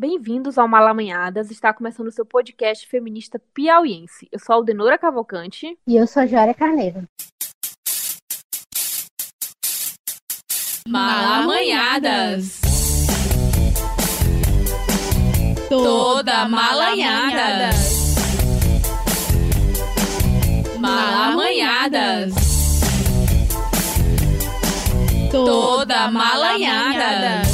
Bem-vindos ao Malamanhadas. Está começando o seu podcast feminista piauiense. Eu sou a Aldenora Cavalcante. E eu sou a Jória Carneiro. Malamanhadas. Toda malanhada. Malamanhadas. Toda malanhada.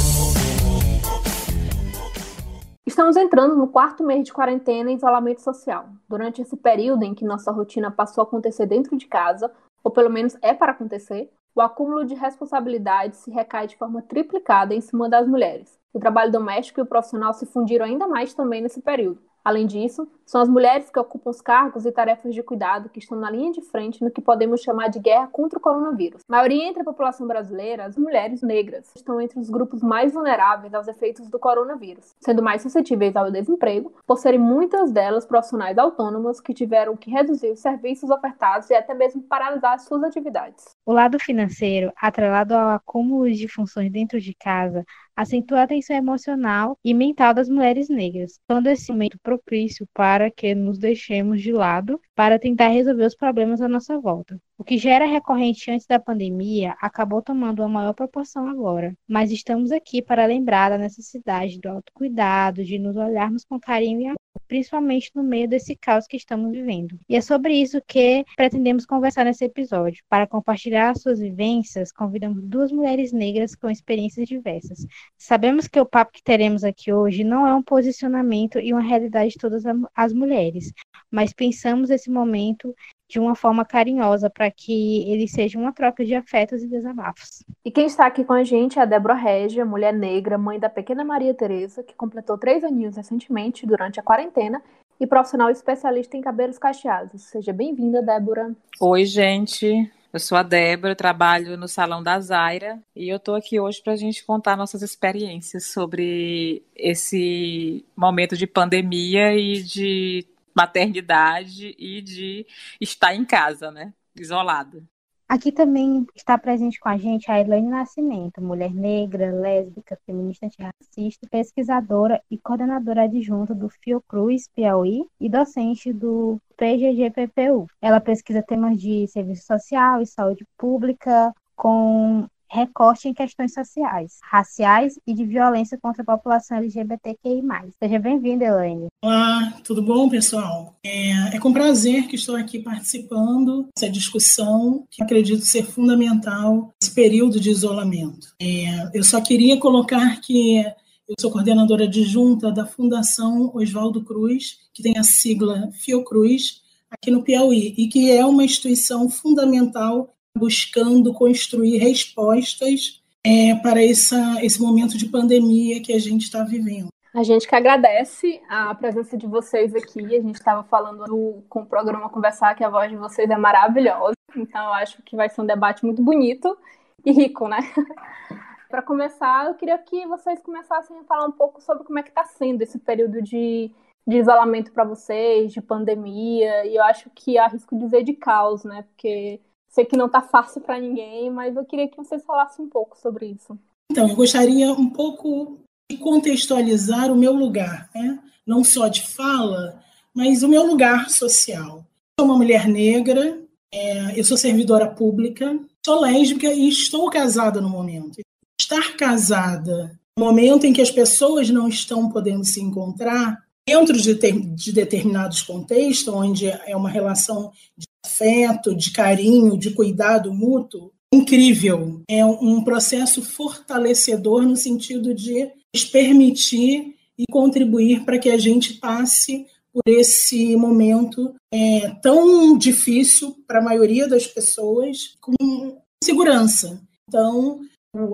Estamos entrando no quarto mês de quarentena e isolamento social. Durante esse período em que nossa rotina passou a acontecer dentro de casa, ou pelo menos é para acontecer, o acúmulo de responsabilidades se recai de forma triplicada em cima das mulheres. O trabalho doméstico e o profissional se fundiram ainda mais também nesse período. Além disso, são as mulheres que ocupam os cargos e tarefas de cuidado que estão na linha de frente no que podemos chamar de guerra contra o coronavírus. A maioria entre a população brasileira, as mulheres negras, estão entre os grupos mais vulneráveis aos efeitos do coronavírus, sendo mais suscetíveis ao desemprego, por serem muitas delas profissionais autônomas que tiveram que reduzir os serviços ofertados e até mesmo paralisar suas atividades. O lado financeiro, atrelado ao acúmulo de funções dentro de casa, acentua a tensão emocional e mental das mulheres negras, tornando esse momento propício para que nos deixemos de lado para tentar resolver os problemas à nossa volta. O que já era recorrente antes da pandemia acabou tomando uma maior proporção agora, mas estamos aqui para lembrar da necessidade do autocuidado, de nos olharmos com carinho e amor, principalmente no meio desse caos que estamos vivendo. E é sobre isso que pretendemos conversar nesse episódio. Para compartilhar suas vivências, convidamos duas mulheres negras com experiências diversas. Sabemos que o papo que teremos aqui hoje não é um posicionamento e uma realidade de todas as mulheres, mas pensamos esse momento de uma forma carinhosa para que ele seja uma troca de afetos e desabafos. E quem está aqui com a gente é a Débora Régia, mulher negra, mãe da pequena Maria Tereza, que completou três aninhos recentemente durante a quarentena e profissional especialista em cabelos cacheados. Seja bem-vinda, Débora. Oi, gente. Eu sou a Débora, trabalho no Salão da Zaira e eu estou aqui hoje para a gente contar nossas experiências sobre esse momento de pandemia e de maternidade e de estar em casa, né? Isolada. Aqui também está presente com a gente a Elaine Nascimento, mulher negra, lésbica, feminista antirracista, pesquisadora e coordenadora adjunta do Fiocruz Piauí e docente do PGGPPU. Ela pesquisa temas de serviço social e saúde pública com recorte em questões sociais, raciais e de violência contra a população LGBTQI+. Seja bem-vinda, Elaine. Olá, tudo bom, pessoal? É, é com prazer que estou aqui participando dessa discussão que acredito ser fundamental nesse período de isolamento. É, eu só queria colocar que eu sou coordenadora adjunta da Fundação Oswaldo Cruz, que tem a sigla Fiocruz, aqui no Piauí, e que é uma instituição fundamental buscando construir respostas é, para essa, esse momento de pandemia que a gente está vivendo. A gente que agradece a presença de vocês aqui. A gente estava falando do, com o programa Conversar que a voz de vocês é maravilhosa. Então, eu acho que vai ser um debate muito bonito e rico, né? Para começar, eu queria que vocês começassem a falar um pouco sobre como é que está sendo esse período de, de isolamento para vocês, de pandemia. E eu acho que arrisco dizer de caos, né? Porque Sei que não está fácil para ninguém, mas eu queria que vocês falassem um pouco sobre isso. Então, eu gostaria um pouco de contextualizar o meu lugar, né? não só de fala, mas o meu lugar social. Sou uma mulher negra, é, eu sou servidora pública, sou lésbica e estou casada no momento. Estar casada no momento em que as pessoas não estão podendo se encontrar, dentro de, de determinados contextos, onde é uma relação de afeto, de carinho, de cuidado mútuo, incrível. É um processo fortalecedor no sentido de nos permitir e contribuir para que a gente passe por esse momento é, tão difícil para a maioria das pessoas com segurança. Então,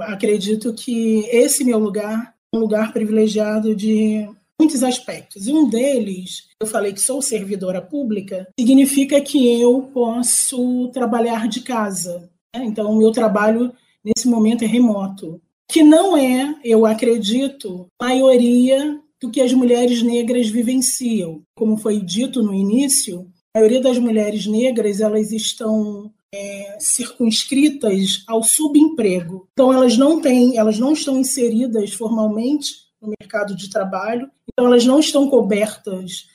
acredito que esse meu lugar é um lugar privilegiado de muitos aspectos. E um deles, eu falei que sou servidora pública, significa que eu posso trabalhar de casa. Né? Então, o meu trabalho nesse momento é remoto, que não é, eu acredito, maioria do que as mulheres negras vivenciam. Como foi dito no início, a maioria das mulheres negras elas estão é, circunscritas ao subemprego. Então elas não têm, elas não estão inseridas formalmente no mercado de trabalho. Então, elas não estão cobertas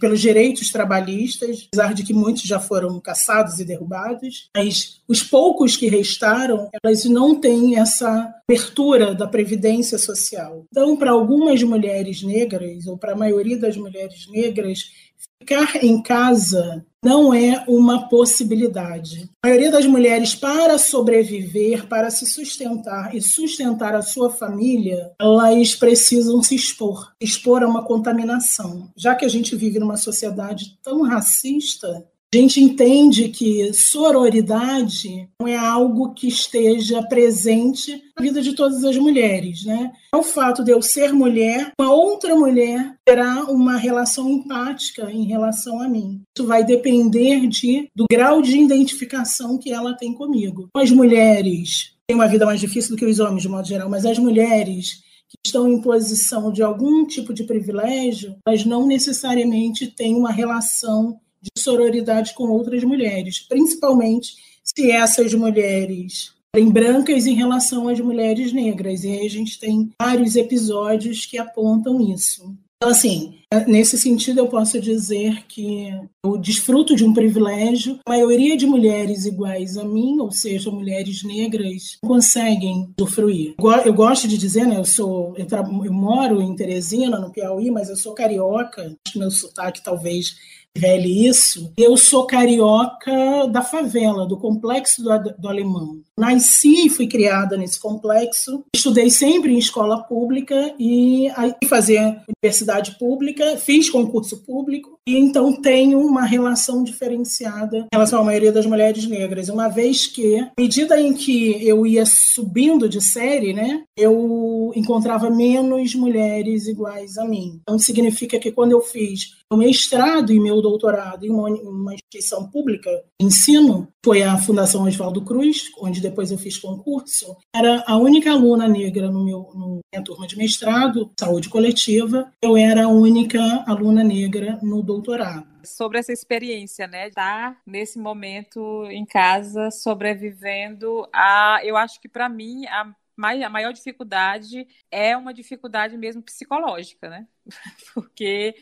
pelos direitos trabalhistas, apesar de que muitos já foram caçados e derrubados. Mas os poucos que restaram, elas não têm essa abertura da previdência social. Então, para algumas mulheres negras, ou para a maioria das mulheres negras, ficar em casa não é uma possibilidade. A maioria das mulheres, para sobreviver, para se sustentar e sustentar a sua família, elas precisam se expor expor a uma contaminação. Já que a gente vive numa sociedade tão racista, a gente entende que sororidade não é algo que esteja presente na vida de todas as mulheres, né? É o fato de eu ser mulher, uma outra mulher terá uma relação empática em relação a mim. Isso vai depender de, do grau de identificação que ela tem comigo. As mulheres têm uma vida mais difícil do que os homens, de modo geral, mas as mulheres que estão em posição de algum tipo de privilégio, elas não necessariamente têm uma relação de sororidade com outras mulheres, principalmente se essas mulheres forem brancas em relação às mulheres negras. E aí a gente tem vários episódios que apontam isso. Então, assim, nesse sentido, eu posso dizer que eu desfruto de um privilégio. A maioria de mulheres iguais a mim, ou seja, mulheres negras, conseguem usufruir. Eu gosto de dizer, né, eu sou, eu, eu moro em Teresina, no Piauí, mas eu sou carioca. Meu sotaque talvez revele isso. Eu sou carioca da favela, do complexo do, do Alemão. Nasci e fui criada nesse complexo. Estudei sempre em escola pública e aí fazia universidade pública, fiz concurso público e então tenho uma relação diferenciada em relação à maioria das mulheres negras, uma vez que, à medida em que eu ia subindo de série, né, eu encontrava menos mulheres iguais a mim. Então significa que quando eu fiz o mestrado e meu doutorado em uma, uma instituição pública de ensino, foi a Fundação Oswaldo Cruz, onde depois eu fiz concurso, era a única aluna negra no meu, no minha turma de mestrado, saúde coletiva, eu era a única aluna negra no doutorado. Sobre essa experiência, né, estar nesse momento em casa, sobrevivendo a, eu acho que para mim a a maior dificuldade é uma dificuldade mesmo psicológica, né? Porque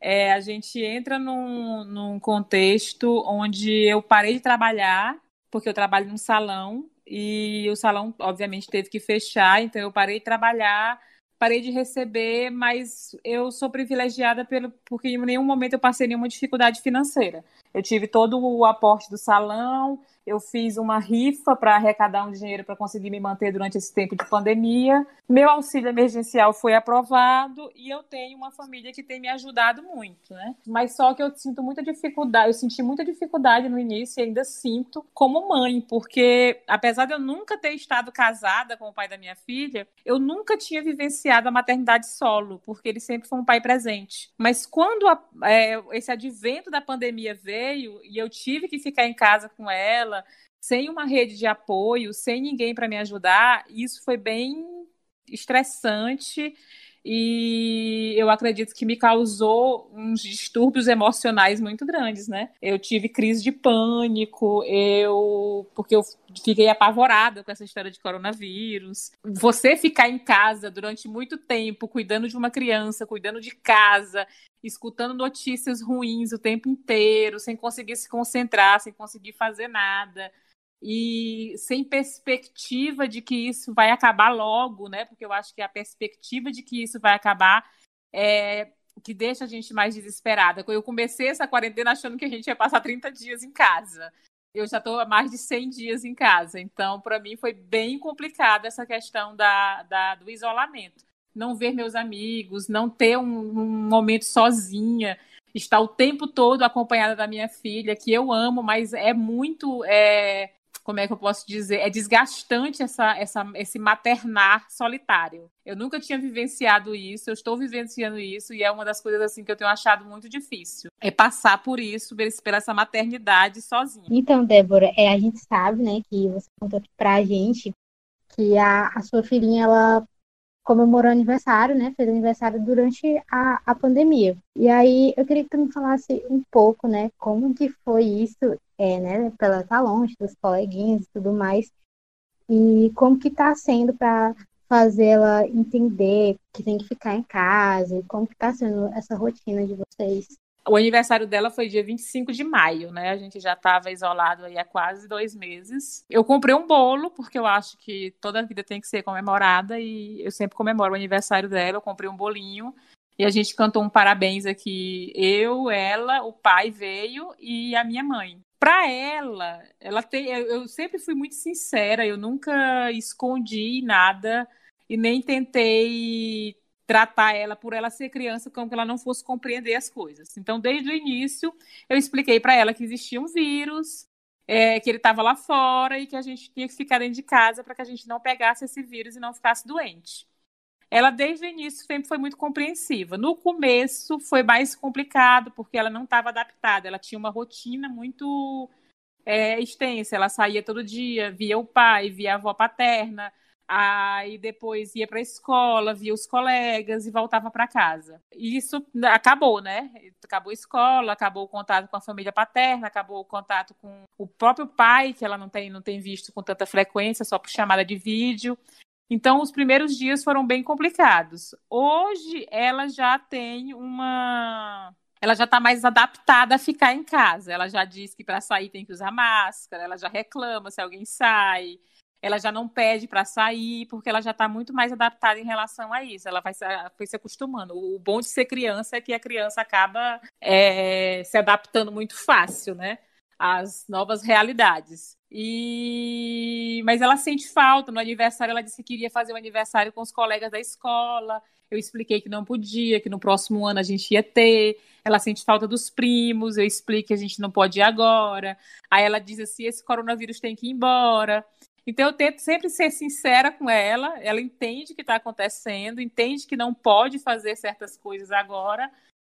é, a gente entra num, num contexto onde eu parei de trabalhar, porque eu trabalho num salão, e o salão, obviamente, teve que fechar, então eu parei de trabalhar, parei de receber, mas eu sou privilegiada pelo, porque em nenhum momento eu passei nenhuma dificuldade financeira. Eu tive todo o aporte do salão, eu fiz uma rifa para arrecadar um dinheiro para conseguir me manter durante esse tempo de pandemia. Meu auxílio emergencial foi aprovado e eu tenho uma família que tem me ajudado muito, né? Mas só que eu sinto muita dificuldade, eu senti muita dificuldade no início e ainda sinto como mãe, porque apesar de eu nunca ter estado casada com o pai da minha filha, eu nunca tinha vivenciado a maternidade solo, porque ele sempre foi um pai presente. Mas quando a, é, esse advento da pandemia veio e eu tive que ficar em casa com ela, sem uma rede de apoio, sem ninguém para me ajudar, isso foi bem estressante e eu acredito que me causou uns distúrbios emocionais muito grandes, né? Eu tive crise de pânico, eu porque eu fiquei apavorada com essa história de coronavírus. Você ficar em casa durante muito tempo, cuidando de uma criança, cuidando de casa, escutando notícias ruins o tempo inteiro, sem conseguir se concentrar, sem conseguir fazer nada e sem perspectiva de que isso vai acabar logo, né? Porque eu acho que a perspectiva de que isso vai acabar é que deixa a gente mais desesperada. Eu comecei essa quarentena achando que a gente ia passar 30 dias em casa. Eu já estou há mais de 100 dias em casa. Então, para mim, foi bem complicada essa questão da, da, do isolamento. Não ver meus amigos, não ter um, um momento sozinha estar o tempo todo acompanhada da minha filha, que eu amo, mas é muito é, como é que eu posso dizer? É desgastante essa, essa, esse maternar solitário. Eu nunca tinha vivenciado isso, eu estou vivenciando isso e é uma das coisas assim que eu tenho achado muito difícil. É passar por isso, por essa maternidade sozinha. Então, Débora, é, a gente sabe, né, que você contou aqui pra gente que a, a sua filhinha, ela comemorou aniversário, né? Fez aniversário durante a, a pandemia. E aí eu queria que tu me falasse um pouco, né? Como que foi isso, é, né? Pela tá longe dos coleguinhas e tudo mais. E como que tá sendo para fazer ela entender que tem que ficar em casa? Como que tá sendo essa rotina de vocês? O aniversário dela foi dia 25 de maio, né? A gente já estava isolado aí há quase dois meses. Eu comprei um bolo, porque eu acho que toda vida tem que ser comemorada, e eu sempre comemoro o aniversário dela. Eu comprei um bolinho e a gente cantou um parabéns aqui. Eu, ela, o pai veio e a minha mãe. Para ela, ela tem. Eu sempre fui muito sincera, eu nunca escondi nada e nem tentei tratar ela por ela ser criança como que ela não fosse compreender as coisas. Então, desde o início, eu expliquei para ela que existia um vírus, é, que ele estava lá fora e que a gente tinha que ficar dentro de casa para que a gente não pegasse esse vírus e não ficasse doente. Ela, desde o início, sempre foi muito compreensiva. No começo, foi mais complicado, porque ela não estava adaptada. Ela tinha uma rotina muito é, extensa. Ela saía todo dia, via o pai, via a avó paterna, aí depois ia para a escola, via os colegas e voltava para casa. E isso acabou, né? Acabou a escola, acabou o contato com a família paterna, acabou o contato com o próprio pai, que ela não tem, não tem visto com tanta frequência, só por chamada de vídeo. Então, os primeiros dias foram bem complicados. Hoje, ela já tem uma. Ela já está mais adaptada a ficar em casa. Ela já diz que para sair tem que usar máscara, ela já reclama se alguém sai, ela já não pede para sair, porque ela já está muito mais adaptada em relação a isso. Ela vai se, foi se acostumando. O bom de ser criança é que a criança acaba é, se adaptando muito fácil, né? Às novas realidades. E mas ela sente falta no aniversário. Ela disse que queria fazer o aniversário com os colegas da escola. Eu expliquei que não podia, que no próximo ano a gente ia ter. Ela sente falta dos primos. Eu explico que a gente não pode ir agora. Aí ela diz assim: esse coronavírus tem que ir embora. Então eu tento sempre ser sincera com ela. Ela entende o que está acontecendo, entende que não pode fazer certas coisas agora,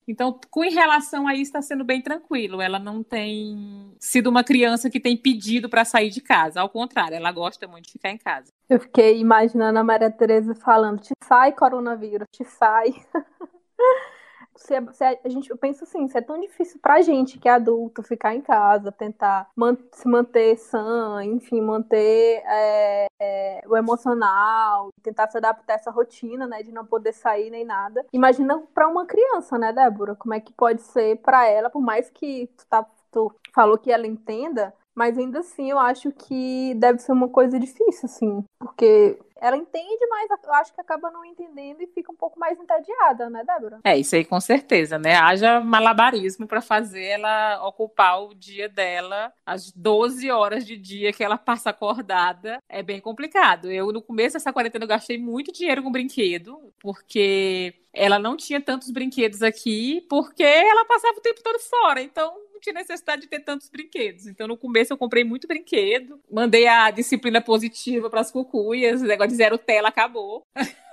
então, com relação a isso, está sendo bem tranquilo. Ela não tem sido uma criança que tem pedido para sair de casa. Ao contrário, ela gosta muito de ficar em casa. Eu fiquei imaginando a Maria Tereza falando: te sai, coronavírus, te sai. se, é, se é, a gente pensa assim, se é tão difícil pra gente que é adulto ficar em casa, tentar man, se manter sã, enfim, manter é, é, o emocional, tentar se adaptar a essa rotina, né, de não poder sair nem nada. Imagina para uma criança, né, Débora, como é que pode ser para ela, por mais que tu, tá, tu falou que ela entenda, mas ainda assim eu acho que deve ser uma coisa difícil, assim, porque ela entende, mas eu acho que acaba não entendendo e fica um pouco mais entediada, né, Débora? É, isso aí com certeza, né? Haja malabarismo para fazer ela ocupar o dia dela, as 12 horas de dia que ela passa acordada. É bem complicado. Eu, no começo dessa quarentena, eu gastei muito dinheiro com brinquedo, porque ela não tinha tantos brinquedos aqui, porque ela passava o tempo todo fora. Então, não tinha necessidade de ter tantos brinquedos. Então, no começo, eu comprei muito brinquedo, mandei a disciplina positiva para as cucuias, o negócio de zero tela acabou.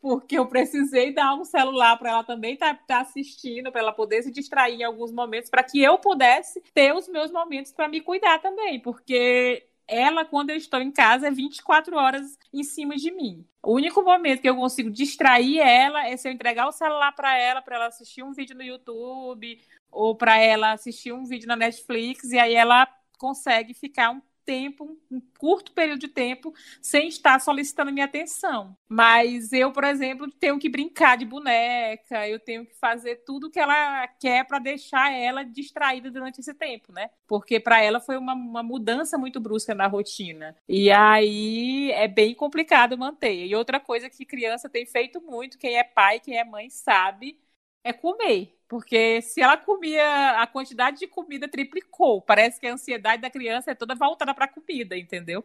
Porque eu precisei dar um celular para ela também estar tá, tá assistindo, para ela poder se distrair em alguns momentos, para que eu pudesse ter os meus momentos para me cuidar também. Porque ela, quando eu estou em casa, é 24 horas em cima de mim. O único momento que eu consigo distrair ela é se eu entregar o celular para ela, para ela assistir um vídeo no YouTube ou para ela assistir um vídeo na Netflix e aí ela consegue ficar um tempo, um curto período de tempo, sem estar solicitando minha atenção. Mas eu, por exemplo, tenho que brincar de boneca, eu tenho que fazer tudo que ela quer para deixar ela distraída durante esse tempo, né? Porque para ela foi uma, uma mudança muito brusca na rotina. E aí é bem complicado manter. E outra coisa que criança tem feito muito, quem é pai, quem é mãe sabe, é comer. Porque se ela comia, a quantidade de comida triplicou. Parece que a ansiedade da criança é toda voltada para a comida, entendeu?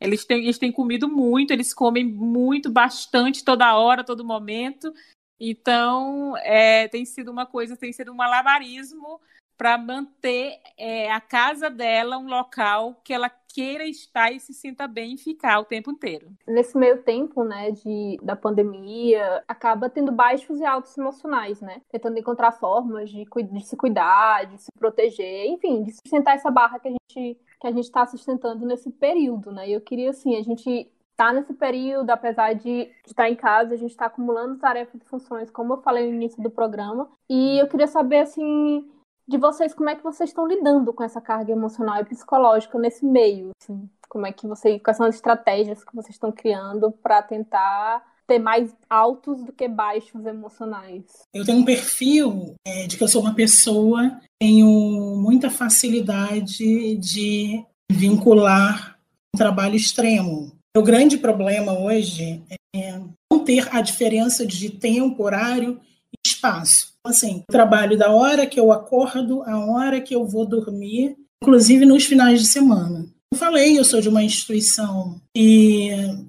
Eles têm, eles têm comido muito, eles comem muito, bastante, toda hora, todo momento. Então, é, tem sido uma coisa, tem sido um malabarismo para manter é, a casa dela um local que ela queira estar e se sinta bem e ficar o tempo inteiro. Nesse meio tempo, né, de, da pandemia, acaba tendo baixos e altos emocionais, né? Tentando encontrar formas de, de se cuidar, de se proteger, enfim, de sustentar essa barra que a gente que a gente está sustentando nesse período, né? E eu queria, assim, a gente tá nesse período, apesar de estar em casa, a gente está acumulando tarefas e funções, como eu falei no início do programa. E eu queria saber, assim, de vocês, como é que vocês estão lidando com essa carga emocional e psicológica nesse meio? Assim? Como é que vocês, quais são as estratégias que vocês estão criando para tentar ter mais altos do que baixos emocionais? Eu tenho um perfil é, de que eu sou uma pessoa, tenho muita facilidade de vincular um trabalho extremo. O grande problema hoje é não ter a diferença de tempo, horário e espaço. Assim, trabalho da hora que eu acordo, a hora que eu vou dormir, inclusive nos finais de semana. Eu falei, eu sou de uma instituição e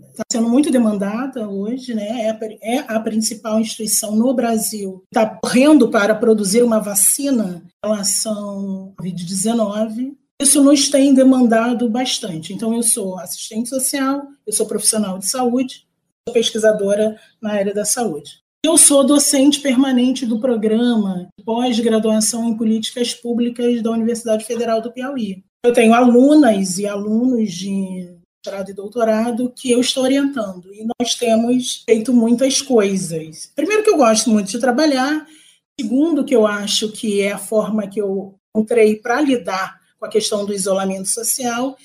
está sendo muito demandada hoje, né? É, é a principal instituição no Brasil. Está correndo para produzir uma vacina em relação ao Covid-19. Isso nos tem demandado bastante. Então, eu sou assistente social, eu sou profissional de saúde, sou pesquisadora na área da saúde. Eu sou docente permanente do programa pós-graduação em políticas públicas da Universidade Federal do Piauí. Eu tenho alunas e alunos de mestrado e doutorado que eu estou orientando e nós temos feito muitas coisas. Primeiro que eu gosto muito de trabalhar, segundo que eu acho que é a forma que eu encontrei para lidar com a questão do isolamento social.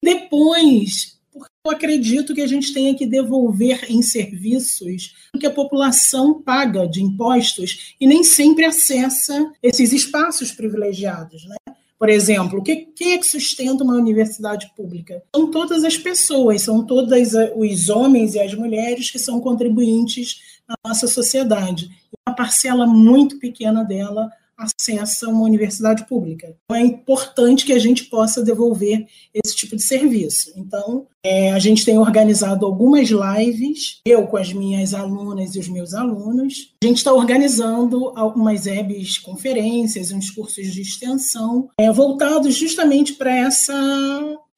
Depois, eu acredito que a gente tenha que devolver em serviços o que a população paga de impostos e nem sempre acessa esses espaços privilegiados, né? Por exemplo, quem é que sustenta uma universidade pública? São todas as pessoas, são todos os homens e as mulheres que são contribuintes na nossa sociedade. Uma parcela muito pequena dela acessa uma universidade pública. Então, é importante que a gente possa devolver esse tipo de serviço. Então, é, a gente tem organizado algumas lives, eu com as minhas alunas e os meus alunos. A gente está organizando algumas EBs conferências, uns cursos de extensão, é, voltados justamente para essa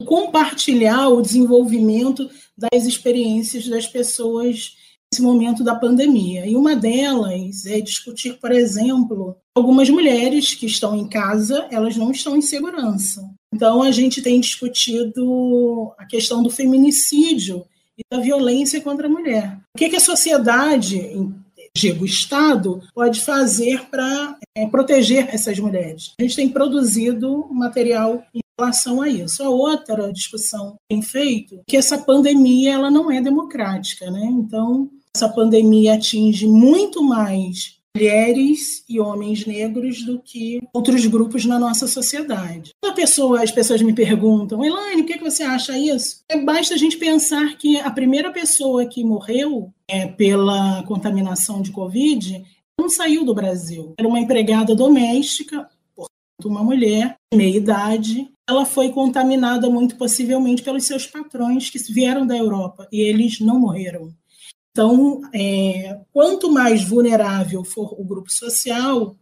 compartilhar o desenvolvimento das experiências das pessoas nesse momento da pandemia. E uma delas é discutir, por exemplo, algumas mulheres que estão em casa, elas não estão em segurança. Então, a gente tem discutido a questão do feminicídio e da violência contra a mulher. O que, que a sociedade, digo, o Estado, pode fazer para é, proteger essas mulheres? A gente tem produzido material em relação a isso. A outra discussão que tem feito é que essa pandemia ela não é democrática, né? Então, essa pandemia atinge muito mais mulheres e homens negros do que outros grupos na nossa sociedade. Quando pessoa, as pessoas me perguntam, Elaine, o que, é que você acha isso? É, basta a gente pensar que a primeira pessoa que morreu é, pela contaminação de Covid não saiu do Brasil. Era uma empregada doméstica, portanto, uma mulher de meia idade. Ela foi contaminada muito possivelmente pelos seus patrões que vieram da Europa e eles não morreram. Então, é, quanto mais vulnerável for o grupo social,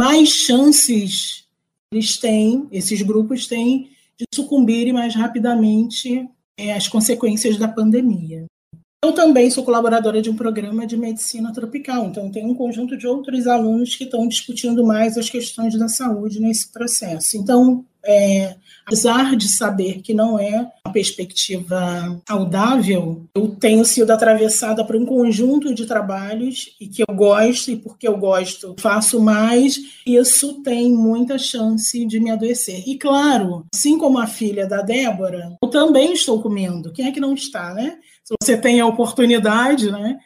mais chances eles têm, esses grupos têm, de sucumbirem mais rapidamente é, às consequências da pandemia. Eu também sou colaboradora de um programa de medicina tropical, então tem um conjunto de outros alunos que estão discutindo mais as questões da saúde nesse processo. Então, é, apesar de saber que não é uma perspectiva saudável, eu tenho sido atravessada por um conjunto de trabalhos e que eu gosto, e porque eu gosto, faço mais, isso tem muita chance de me adoecer. E claro, assim como a filha da Débora, eu também estou comendo. Quem é que não está, né? Se você tem a oportunidade, né?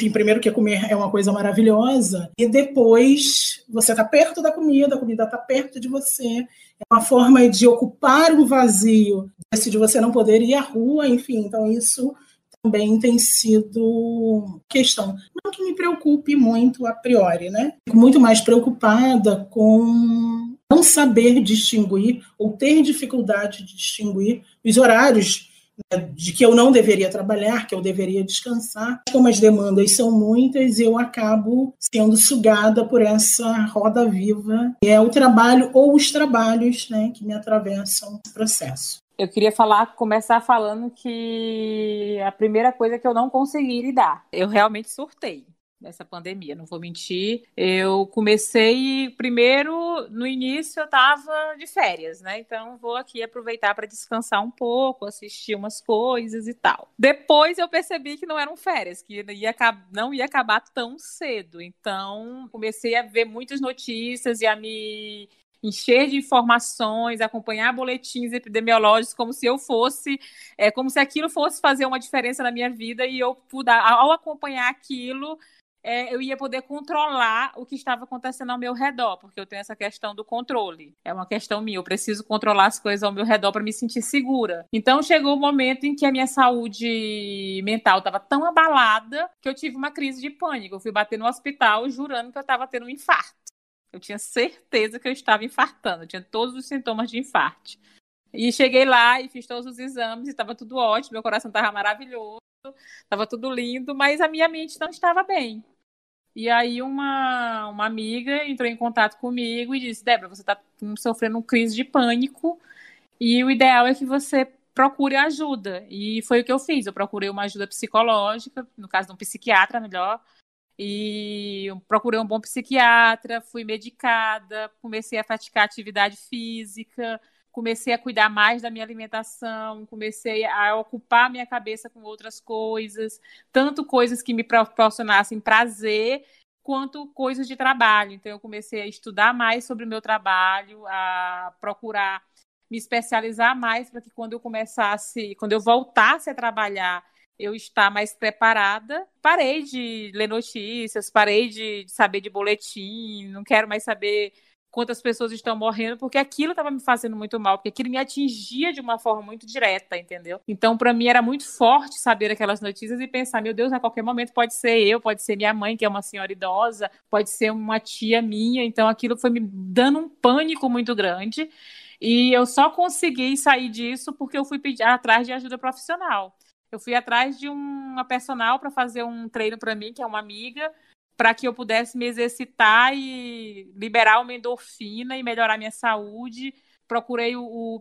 Enfim, primeiro que comer é uma coisa maravilhosa, e depois você está perto da comida, a comida está perto de você, é uma forma de ocupar um vazio, de você não poder ir à rua, enfim, então isso também tem sido questão. Não que me preocupe muito a priori, né? Fico muito mais preocupada com não saber distinguir ou ter dificuldade de distinguir os horários de que eu não deveria trabalhar, que eu deveria descansar. Como as demandas são muitas, eu acabo sendo sugada por essa roda viva, que é o trabalho ou os trabalhos né, que me atravessam esse processo. Eu queria falar, começar falando que a primeira coisa que eu não consegui lidar, eu realmente surtei. Nessa pandemia, não vou mentir. Eu comecei primeiro, no início eu estava de férias, né? Então vou aqui aproveitar para descansar um pouco, assistir umas coisas e tal. Depois eu percebi que não eram férias, que ia, não ia acabar tão cedo. Então comecei a ver muitas notícias e a me encher de informações, acompanhar boletins epidemiológicos como se eu fosse, é, como se aquilo fosse fazer uma diferença na minha vida e eu, ao acompanhar aquilo, é, eu ia poder controlar o que estava acontecendo ao meu redor, porque eu tenho essa questão do controle. É uma questão minha, eu preciso controlar as coisas ao meu redor para me sentir segura. Então chegou o momento em que a minha saúde mental estava tão abalada que eu tive uma crise de pânico. Eu fui bater no hospital jurando que eu estava tendo um infarto. Eu tinha certeza que eu estava infartando, eu tinha todos os sintomas de infarto. E cheguei lá e fiz todos os exames e estava tudo ótimo, meu coração estava maravilhoso, estava tudo lindo, mas a minha mente não estava bem. E aí uma, uma amiga entrou em contato comigo e disse, Débora, você está sofrendo uma crise de pânico e o ideal é que você procure ajuda. E foi o que eu fiz, eu procurei uma ajuda psicológica, no caso de um psiquiatra melhor, e procurei um bom psiquiatra, fui medicada, comecei a praticar atividade física, comecei a cuidar mais da minha alimentação, comecei a ocupar minha cabeça com outras coisas, tanto coisas que me proporcionassem prazer, quanto coisas de trabalho. Então, eu comecei a estudar mais sobre o meu trabalho, a procurar me especializar mais para que quando eu começasse, quando eu voltasse a trabalhar, eu estar mais preparada. Parei de ler notícias, parei de saber de boletim, não quero mais saber quantas pessoas estão morrendo, porque aquilo estava me fazendo muito mal, porque aquilo me atingia de uma forma muito direta, entendeu? Então, para mim era muito forte saber aquelas notícias e pensar, meu Deus, a qualquer momento pode ser eu, pode ser minha mãe, que é uma senhora idosa, pode ser uma tia minha. Então, aquilo foi me dando um pânico muito grande. E eu só consegui sair disso porque eu fui pedir atrás de ajuda profissional. Eu fui atrás de uma personal para fazer um treino para mim, que é uma amiga, para que eu pudesse me exercitar e liberar uma endorfina e melhorar minha saúde. Procurei o, o,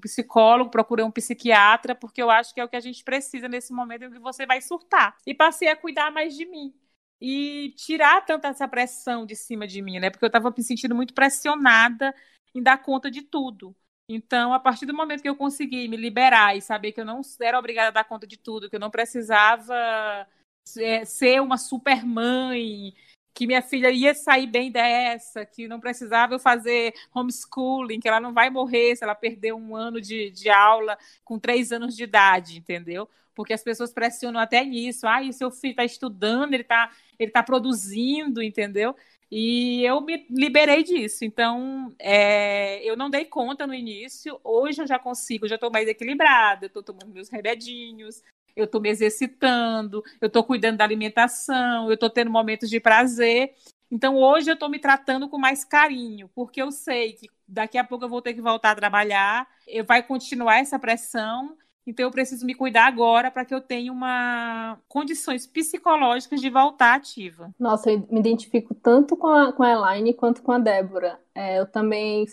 psicólogo, procurei um psiquiatra, porque eu acho que é o que a gente precisa nesse momento em que você vai surtar. E passei a cuidar mais de mim e tirar tanta essa pressão de cima de mim, né? Porque eu estava me sentindo muito pressionada em dar conta de tudo. Então, a partir do momento que eu consegui me liberar e saber que eu não era obrigada a dar conta de tudo, que eu não precisava ser uma super mãe, que minha filha ia sair bem dessa, que não precisava eu fazer homeschooling, que ela não vai morrer se ela perder um ano de, de aula com três anos de idade, entendeu? Porque as pessoas pressionam até nisso. Ah, o seu filho está estudando, ele está ele tá produzindo, entendeu? E eu me liberei disso. Então, é, eu não dei conta no início. Hoje eu já consigo, já estou mais equilibrada. Estou tomando meus remedinhos, eu estou me exercitando, eu estou cuidando da alimentação, eu estou tendo momentos de prazer. Então, hoje eu estou me tratando com mais carinho, porque eu sei que daqui a pouco eu vou ter que voltar a trabalhar, eu vai continuar essa pressão então eu preciso me cuidar agora para que eu tenha uma condições psicológicas de voltar ativa. Nossa, eu me identifico tanto com a, com a Elaine quanto com a Débora. É, eu também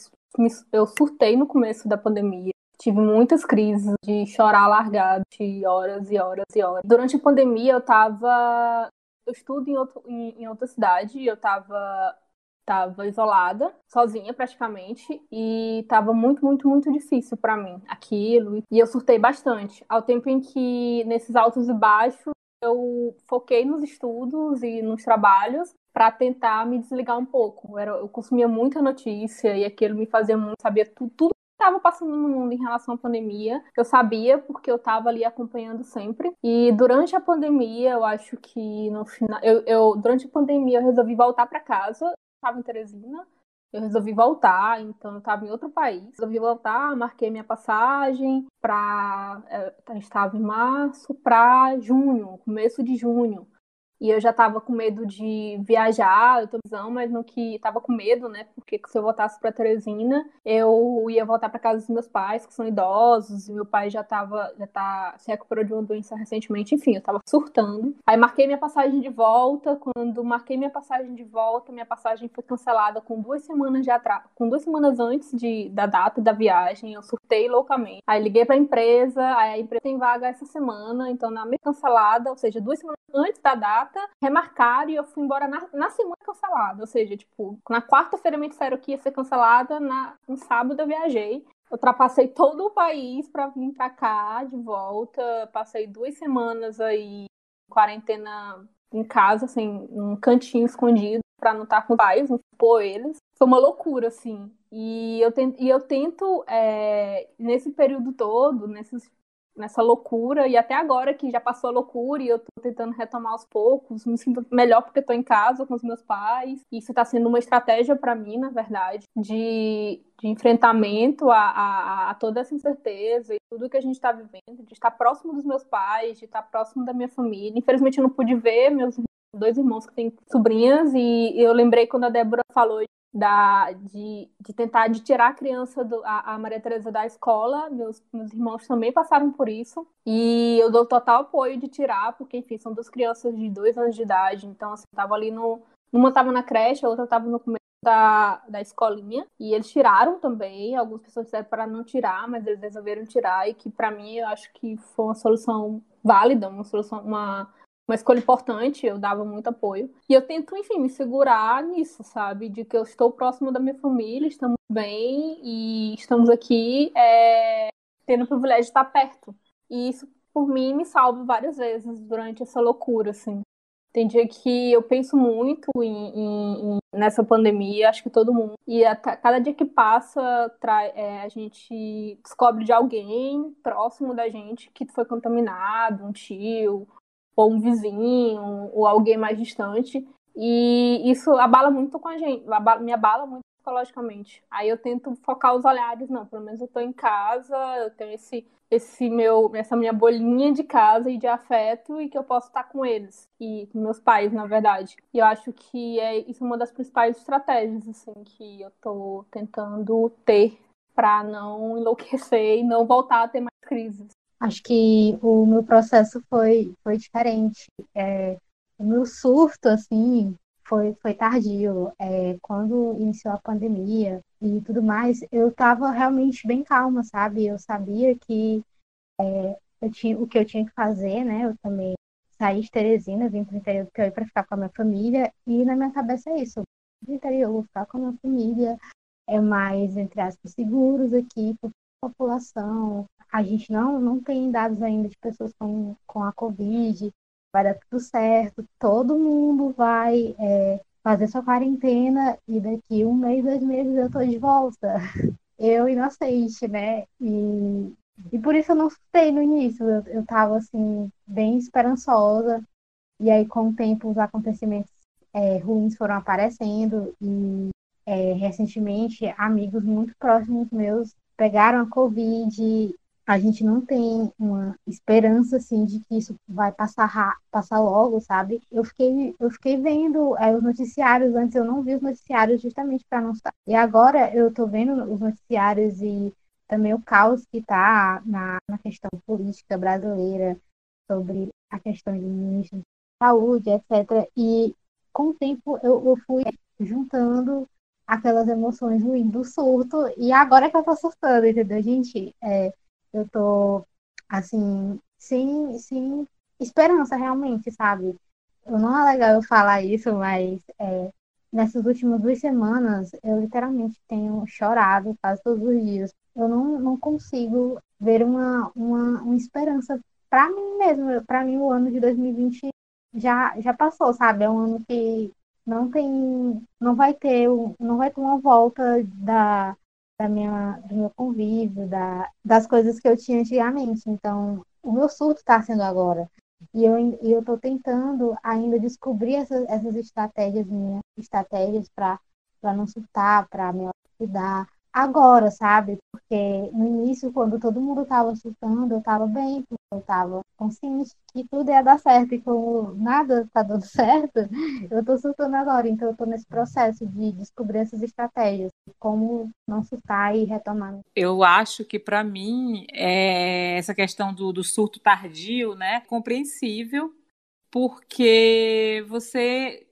eu surtei no começo da pandemia. Tive muitas crises de chorar largado de horas e horas e horas. Durante a pandemia eu estava eu estudo em, outro, em, em outra cidade, eu estava estava isolada, sozinha praticamente, e estava muito, muito, muito difícil para mim aquilo. E eu surtei bastante. Ao tempo em que, nesses altos e baixos, eu foquei nos estudos e nos trabalhos para tentar me desligar um pouco. Eu, era, eu consumia muita notícia e aquilo me fazia muito, sabia tudo, tudo estava passando no mundo em relação à pandemia. Eu sabia porque eu estava ali acompanhando sempre. E durante a pandemia, eu acho que no final, eu, eu durante a pandemia eu resolvi voltar para casa estava em Teresina, eu resolvi voltar, então eu estava em outro país. Resolvi voltar, marquei minha passagem para. Estava em março para junho, começo de junho. E eu já estava com medo de viajar, eu tô visão, mas no que estava com medo, né? Porque se eu voltasse para Teresina, eu ia voltar para casa dos meus pais, que são idosos, e meu pai já tava, já tá se recuperou de uma doença recentemente, enfim, eu estava surtando. Aí marquei minha passagem de volta, quando marquei minha passagem de volta, minha passagem foi cancelada com duas semanas de atraso, com duas semanas antes de, da data da viagem, eu surtei loucamente. Aí liguei para a empresa, aí a empresa tem vaga essa semana, então na minha cancelada, ou seja, duas semanas antes da data data, remarcaram e eu fui embora na, na semana cancelada. Ou seja, tipo, na quarta-feira me disseram que ia ser cancelada, na, no sábado eu viajei. Ultrapassei todo o país para vir para cá de volta. Passei duas semanas aí quarentena em casa, assim, num cantinho escondido para não estar com os pais, não expor eles. Foi uma loucura, assim. E eu tento, e eu tento é, nesse período todo, nesses nessa loucura, e até agora que já passou a loucura e eu tô tentando retomar aos poucos, me sinto melhor porque tô em casa com os meus pais. Isso tá sendo uma estratégia para mim, na verdade, de, de enfrentamento a, a, a, toda essa incerteza e tudo que a gente tá vivendo, de estar próximo dos meus pais, de estar próximo da minha família. Infelizmente eu não pude ver meus dois irmãos que têm sobrinhas e eu lembrei quando a Débora falou da, de, de tentar de tirar a criança, do, a, a Maria Tereza da escola. Meus, meus irmãos também passaram por isso. E eu dou total apoio de tirar, porque, enfim, são duas crianças de dois anos de idade. Então, assim, tava ali no. Uma tava na creche, a outra tava no começo da, da escolinha. E eles tiraram também. Algumas pessoas disseram para não tirar, mas eles resolveram tirar. E que, para mim, eu acho que foi uma solução válida, uma solução, uma uma escolha importante, eu dava muito apoio. E eu tento, enfim, me segurar nisso, sabe? De que eu estou próximo da minha família, estamos bem e estamos aqui é, tendo o privilégio de estar perto. E isso, por mim, me salva várias vezes durante essa loucura, assim. Tem dia que eu penso muito em, em, em, nessa pandemia, acho que todo mundo. E a, cada dia que passa, trai, é, a gente descobre de alguém próximo da gente que foi contaminado, um tio, ou um vizinho, ou alguém mais distante. E isso abala muito com a gente, me abala muito psicologicamente. Aí eu tento focar os olhares, não, pelo menos eu tô em casa, eu tenho esse, esse meu, essa minha bolinha de casa e de afeto e que eu posso estar com eles e com meus pais, na verdade. E eu acho que é isso é uma das principais estratégias assim que eu tô tentando ter para não enlouquecer e não voltar a ter mais crises. Acho que o meu processo foi, foi diferente. É, o meu surto, assim, foi, foi tardio. É, quando iniciou a pandemia e tudo mais, eu estava realmente bem calma, sabe? Eu sabia que é, eu tinha, o que eu tinha que fazer, né? Eu também saí de Teresina, vim para o interior do Piauí para ficar com a minha família, e na minha cabeça é isso. No interior, eu vou ficar com a minha família, é mais, entre aspas, seguros aqui, população, a gente não, não tem dados ainda de pessoas com, com a Covid, vai dar tudo certo, todo mundo vai é, fazer sua quarentena e daqui um mês, dois meses eu tô de volta. Eu inocente, né? E, e por isso eu não assustei no início, eu, eu tava assim, bem esperançosa. E aí, com o tempo, os acontecimentos é, ruins foram aparecendo e é, recentemente amigos muito próximos meus pegaram a Covid a gente não tem uma esperança assim de que isso vai passar passar logo, sabe? Eu fiquei eu fiquei vendo é, os noticiários antes eu não vi os noticiários justamente para não estar. E agora eu tô vendo os noticiários e também o caos que está na, na questão política brasileira sobre a questão de de saúde, etc. E com o tempo eu, eu fui juntando aquelas emoções ruins do surto e agora é que eu tô surtando, entendeu, gente? É, eu tô, assim, sem, sem esperança realmente, sabe? Eu não é legal eu falar isso, mas é, nessas últimas duas semanas eu literalmente tenho chorado quase todos os dias. Eu não, não consigo ver uma, uma, uma esperança para mim mesmo. Para mim, o ano de 2020 já, já passou, sabe? É um ano que não tem, não vai ter, não vai ter uma volta da, da minha, do meu convívio, da, das coisas que eu tinha antigamente. Então, o meu surto está sendo agora. E eu e eu estou tentando ainda descobrir essas, essas estratégias minhas, estratégias para não surtar, para me cuidar, agora, sabe? Porque no início, quando todo mundo estava surtando, eu estava bem, eu estava consciente que tudo ia dar certo, e como nada está dando certo, eu estou surtando agora. Então, eu estou nesse processo de descobrir essas estratégias, como não surtar e retomar. Eu acho que, para mim, é essa questão do, do surto tardio, né, compreensível, porque você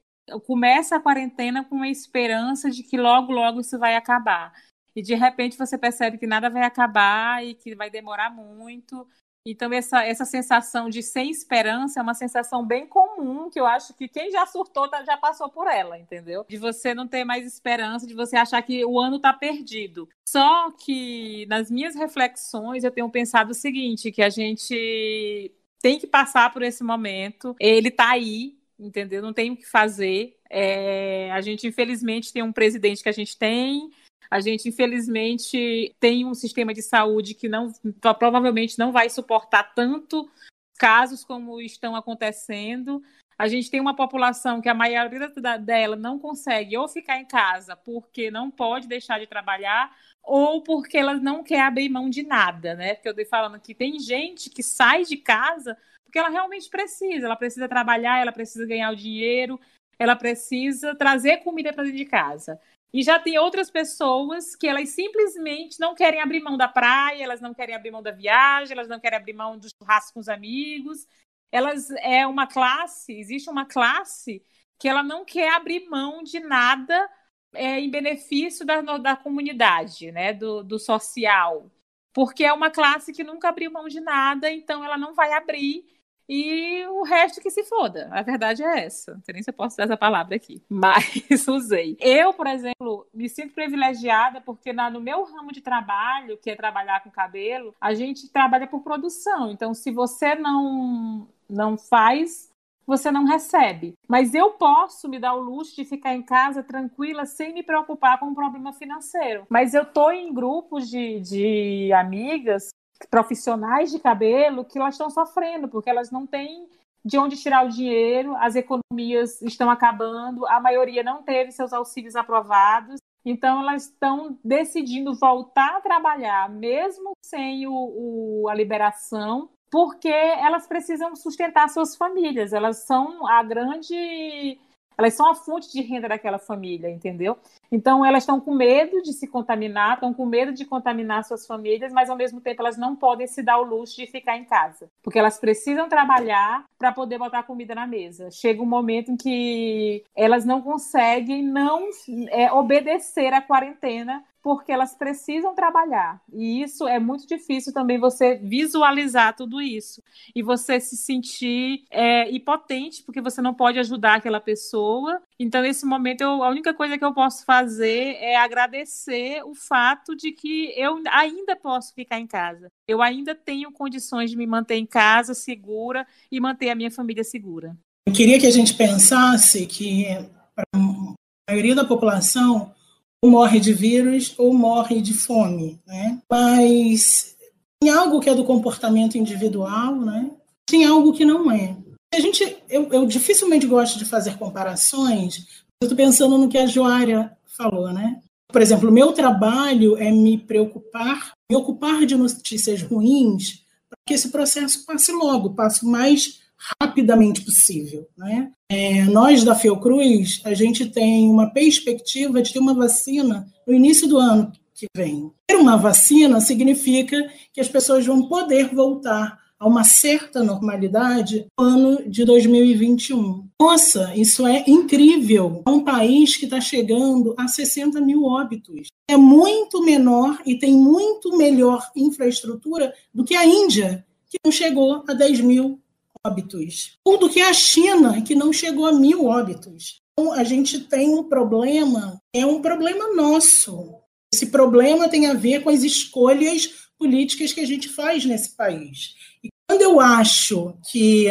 começa a quarentena com a esperança de que logo, logo isso vai acabar e de repente você percebe que nada vai acabar e que vai demorar muito Então, essa, essa sensação de sem esperança é uma sensação bem comum, que eu acho que quem já surtou tá, já passou por ela, entendeu? De você não ter mais esperança, de você achar que o ano está perdido. Só que nas minhas reflexões eu tenho pensado o seguinte, que a gente tem que passar por esse momento, ele está aí, entendeu? Não tem o que fazer. É, a gente, infelizmente, tem um presidente que a gente tem, a gente, infelizmente, tem um sistema de saúde que não provavelmente não vai suportar tanto casos como estão acontecendo. A gente tem uma população que a maioria dela não consegue ou ficar em casa porque não pode deixar de trabalhar ou porque ela não quer abrir mão de nada, né? Porque eu estou falando que tem gente que sai de casa porque ela realmente precisa, ela precisa trabalhar, ela precisa ganhar o dinheiro, ela precisa trazer comida para dentro de casa. E já tem outras pessoas que elas simplesmente não querem abrir mão da praia, elas não querem abrir mão da viagem, elas não querem abrir mão do churrasco com os amigos. Elas é uma classe, existe uma classe que ela não quer abrir mão de nada é, em benefício da, da comunidade, né, do, do social, porque é uma classe que nunca abriu mão de nada, então ela não vai abrir e o resto que se foda. A verdade é essa. Não sei nem se eu posso usar essa palavra aqui, mas usei. Eu, por exemplo, me sinto privilegiada porque na, no meu ramo de trabalho, que é trabalhar com cabelo, a gente trabalha por produção. Então, se você não não faz, você não recebe. Mas eu posso me dar o luxo de ficar em casa tranquila sem me preocupar com um problema financeiro. Mas eu tô em grupos de, de amigas profissionais de cabelo que elas estão sofrendo, porque elas não têm de onde tirar o dinheiro, as economias estão acabando, a maioria não teve seus auxílios aprovados, então elas estão decidindo voltar a trabalhar, mesmo sem o, o, a liberação, porque elas precisam sustentar suas famílias, elas são a grande elas são a fonte de renda daquela família, entendeu? Então elas estão com medo de se contaminar, estão com medo de contaminar suas famílias, mas ao mesmo tempo elas não podem se dar o luxo de ficar em casa, porque elas precisam trabalhar para poder botar comida na mesa. Chega um momento em que elas não conseguem não é, obedecer à quarentena porque elas precisam trabalhar. E isso é muito difícil também você visualizar tudo isso. E você se sentir é, impotente, porque você não pode ajudar aquela pessoa. Então, nesse momento, eu, a única coisa que eu posso fazer é agradecer o fato de que eu ainda posso ficar em casa. Eu ainda tenho condições de me manter em casa segura e manter a minha família segura. Eu queria que a gente pensasse que, para a maioria da população, morre de vírus ou morre de fome, né? Mas tem algo que é do comportamento individual, né? Tem algo que não é. A gente, eu, eu dificilmente gosto de fazer comparações. Eu estou pensando no que a Joária falou, né? Por exemplo, meu trabalho é me preocupar, me ocupar de notícias ruins para que esse processo passe logo, passe mais rapidamente possível. Né? É, nós da Fiocruz, a gente tem uma perspectiva de ter uma vacina no início do ano que vem. Ter uma vacina significa que as pessoas vão poder voltar a uma certa normalidade no ano de 2021. Nossa, isso é incrível! É um país que está chegando a 60 mil óbitos. É muito menor e tem muito melhor infraestrutura do que a Índia, que não chegou a 10 mil óbitos, ou do que a China, que não chegou a mil óbitos. Então, a gente tem um problema, é um problema nosso. Esse problema tem a ver com as escolhas políticas que a gente faz nesse país. E quando eu acho que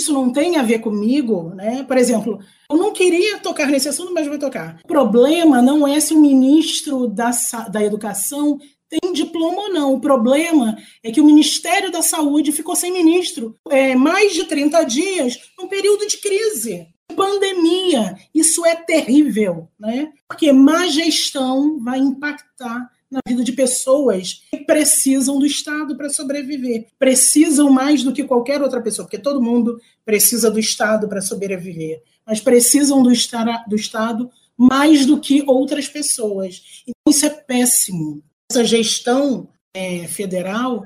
isso não tem a ver comigo, né? Por exemplo, eu não queria tocar nesse assunto, mas vou tocar. O problema não é se o ministro da, da Educação tem diploma ou não. O problema é que o Ministério da Saúde ficou sem ministro é, mais de 30 dias num período de crise, pandemia. Isso é terrível, né? Porque má gestão vai impactar na vida de pessoas que precisam do Estado para sobreviver. Precisam mais do que qualquer outra pessoa, porque todo mundo precisa do Estado para sobreviver, mas precisam do, do Estado mais do que outras pessoas. Então, isso é péssimo essa gestão é, federal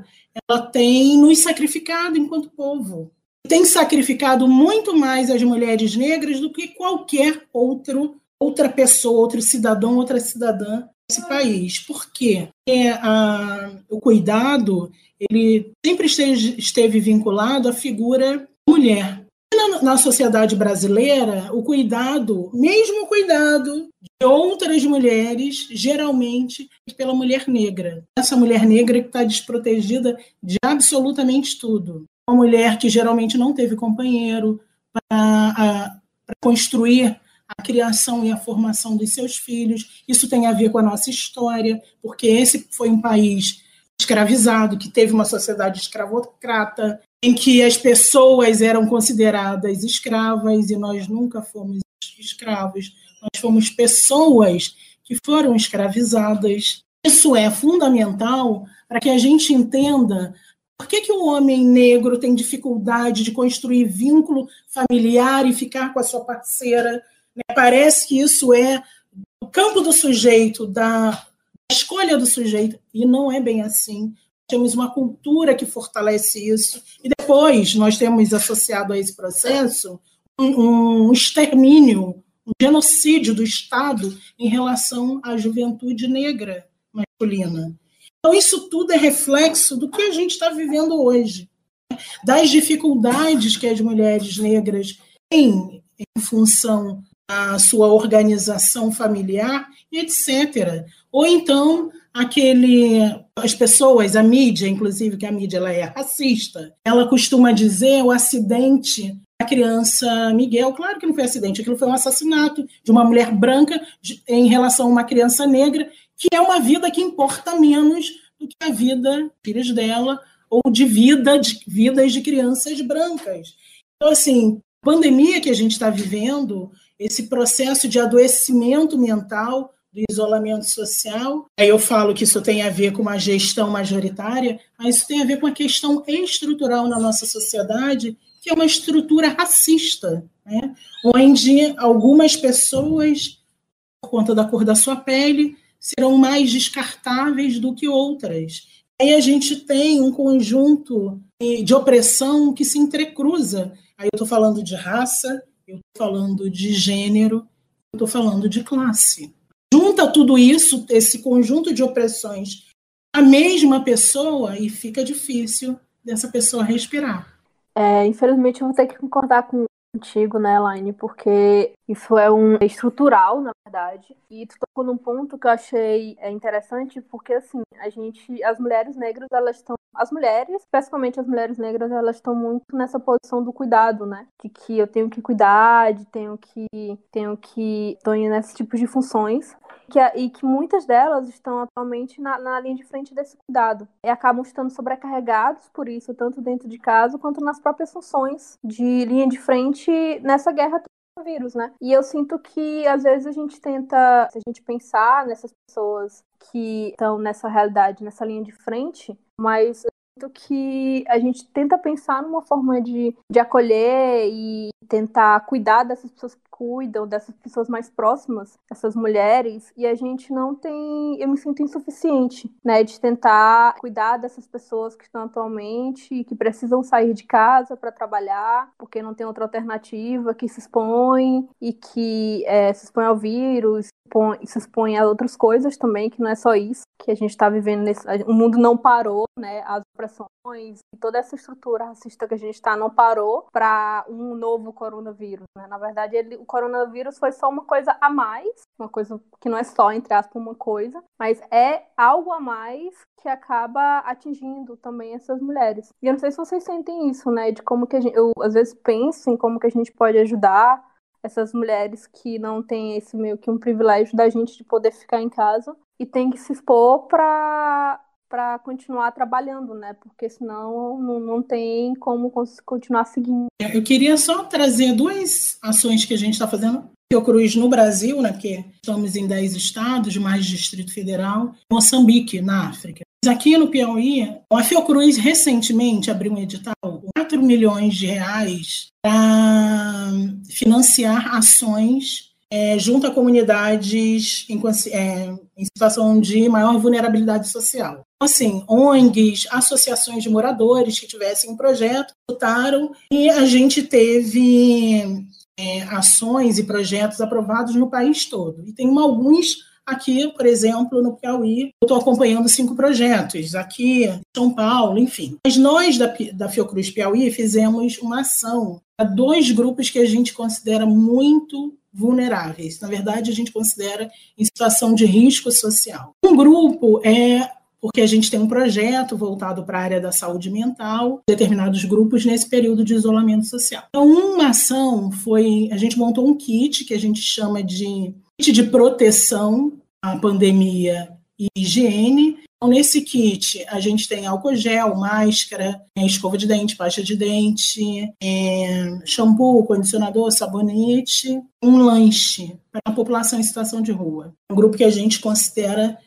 ela tem nos sacrificado enquanto povo. Tem sacrificado muito mais as mulheres negras do que qualquer outro, outra pessoa, outro cidadão, outra cidadã desse país. Por quê? Porque a, o cuidado ele sempre esteve, esteve vinculado à figura mulher. Na, na, sociedade brasileira, o cuidado, mesmo o cuidado de outras mulheres, geralmente pela mulher negra. Essa mulher negra que está desprotegida de absolutamente tudo. Uma mulher que geralmente não teve companheiro para construir a criação e a formação dos seus filhos. Isso tem a ver com a nossa história, porque esse foi um país escravizado, que teve uma sociedade escravocrata, em que as pessoas eram consideradas escravas e nós nunca fomos escravos, nós fomos pessoas que foram escravizadas. Isso é fundamental para que a gente entenda por que, que o homem negro tem dificuldade de construir vínculo familiar e ficar com a sua parceira. Né? Parece que isso é o campo do sujeito, da escolha do sujeito, e não é bem assim. Temos uma cultura que fortalece isso, e depois nós temos associado a esse processo um, um extermínio, um genocídio do Estado em relação à juventude negra masculina. Então, isso tudo é reflexo do que a gente está vivendo hoje, das dificuldades que as mulheres negras têm em função da sua organização familiar, etc. Ou então aquele as pessoas, a mídia, inclusive que a mídia ela é racista, ela costuma dizer o acidente da criança Miguel, claro que não foi acidente, aquilo foi um assassinato de uma mulher branca em relação a uma criança negra que é uma vida que importa menos do que a vida filhos dela ou de vida de vidas de crianças brancas. Então, assim, pandemia que a gente está vivendo, esse processo de adoecimento mental, do isolamento social. Aí eu falo que isso tem a ver com uma gestão majoritária, mas isso tem a ver com uma questão estrutural na nossa sociedade, que é uma estrutura racista, né? onde algumas pessoas, por conta da cor da sua pele, serão mais descartáveis do que outras. Aí a gente tem um conjunto de opressão que se entrecruza. Aí eu estou falando de raça, eu estou falando de gênero, eu estou falando de classe. Junta tudo isso, esse conjunto de opressões, a mesma pessoa e fica difícil dessa pessoa respirar. É, infelizmente eu vou ter que concordar com contigo, né, Elaine, porque isso é um estrutural, na verdade. E tu tocou num ponto que eu achei é, interessante, porque assim, a gente, as mulheres negras, elas estão, as mulheres, especialmente as mulheres negras, elas estão muito nessa posição do cuidado, né? De que eu tenho que cuidar, de tenho que, tenho que, estou nesse tipo de funções que, e que muitas delas estão atualmente na, na, linha de frente desse cuidado e acabam estando sobrecarregados por isso, tanto dentro de casa quanto nas próprias funções de linha de frente nessa guerra vírus, né? E eu sinto que às vezes a gente tenta, se a gente pensar nessas pessoas que estão nessa realidade, nessa linha de frente, mas eu sinto que a gente tenta pensar numa forma de, de acolher e tentar cuidar dessas pessoas cuidam dessas pessoas mais próximas, essas mulheres, e a gente não tem, eu me sinto insuficiente, né, de tentar cuidar dessas pessoas que estão atualmente e que precisam sair de casa para trabalhar, porque não tem outra alternativa, que se expõem e que é, se expõem ao vírus, se expõem a outras coisas também, que não é só isso que a gente está vivendo nesse, o mundo não parou, né, as opressões e toda essa estrutura racista que a gente está não parou para um novo coronavírus, né? Na verdade, ele, o coronavírus foi só uma coisa a mais, uma coisa que não é só, entre aspas, uma coisa, mas é algo a mais que acaba atingindo também essas mulheres. E eu não sei se vocês sentem isso, né? De como que a gente, eu às vezes penso em como que a gente pode ajudar essas mulheres que não têm esse meio que um privilégio da gente de poder ficar em casa e tem que se expor para para continuar trabalhando, né? Porque senão não, não tem como continuar seguindo. Eu queria só trazer duas ações que a gente está fazendo. Fiocruz no Brasil, né? Porque estamos em 10 estados, mais Distrito Federal, Moçambique, na África. Aqui no Piauí, a Fiocruz recentemente abriu um edital, 4 milhões de reais para financiar ações é, junto a comunidades em, é, em, situação de maior vulnerabilidade social. Assim, ONGs, associações de moradores que tivessem um projeto, votaram e a gente teve é, ações e projetos aprovados no país todo. E tem alguns aqui, por exemplo, no Piauí, eu estou acompanhando cinco projetos, aqui em São Paulo, enfim. Mas nós da, da Fiocruz Piauí fizemos uma ação a dois grupos que a gente considera muito vulneráveis. Na verdade, a gente considera em situação de risco social. Um grupo é porque a gente tem um projeto voltado para a área da saúde mental, determinados grupos nesse período de isolamento social. Então, uma ação foi, a gente montou um kit que a gente chama de kit de proteção à pandemia e higiene. Então, nesse kit, a gente tem álcool gel, máscara, é, escova de dente, pasta de dente, é, shampoo, condicionador, sabonete, um lanche para a população em situação de rua. Um grupo que a gente considera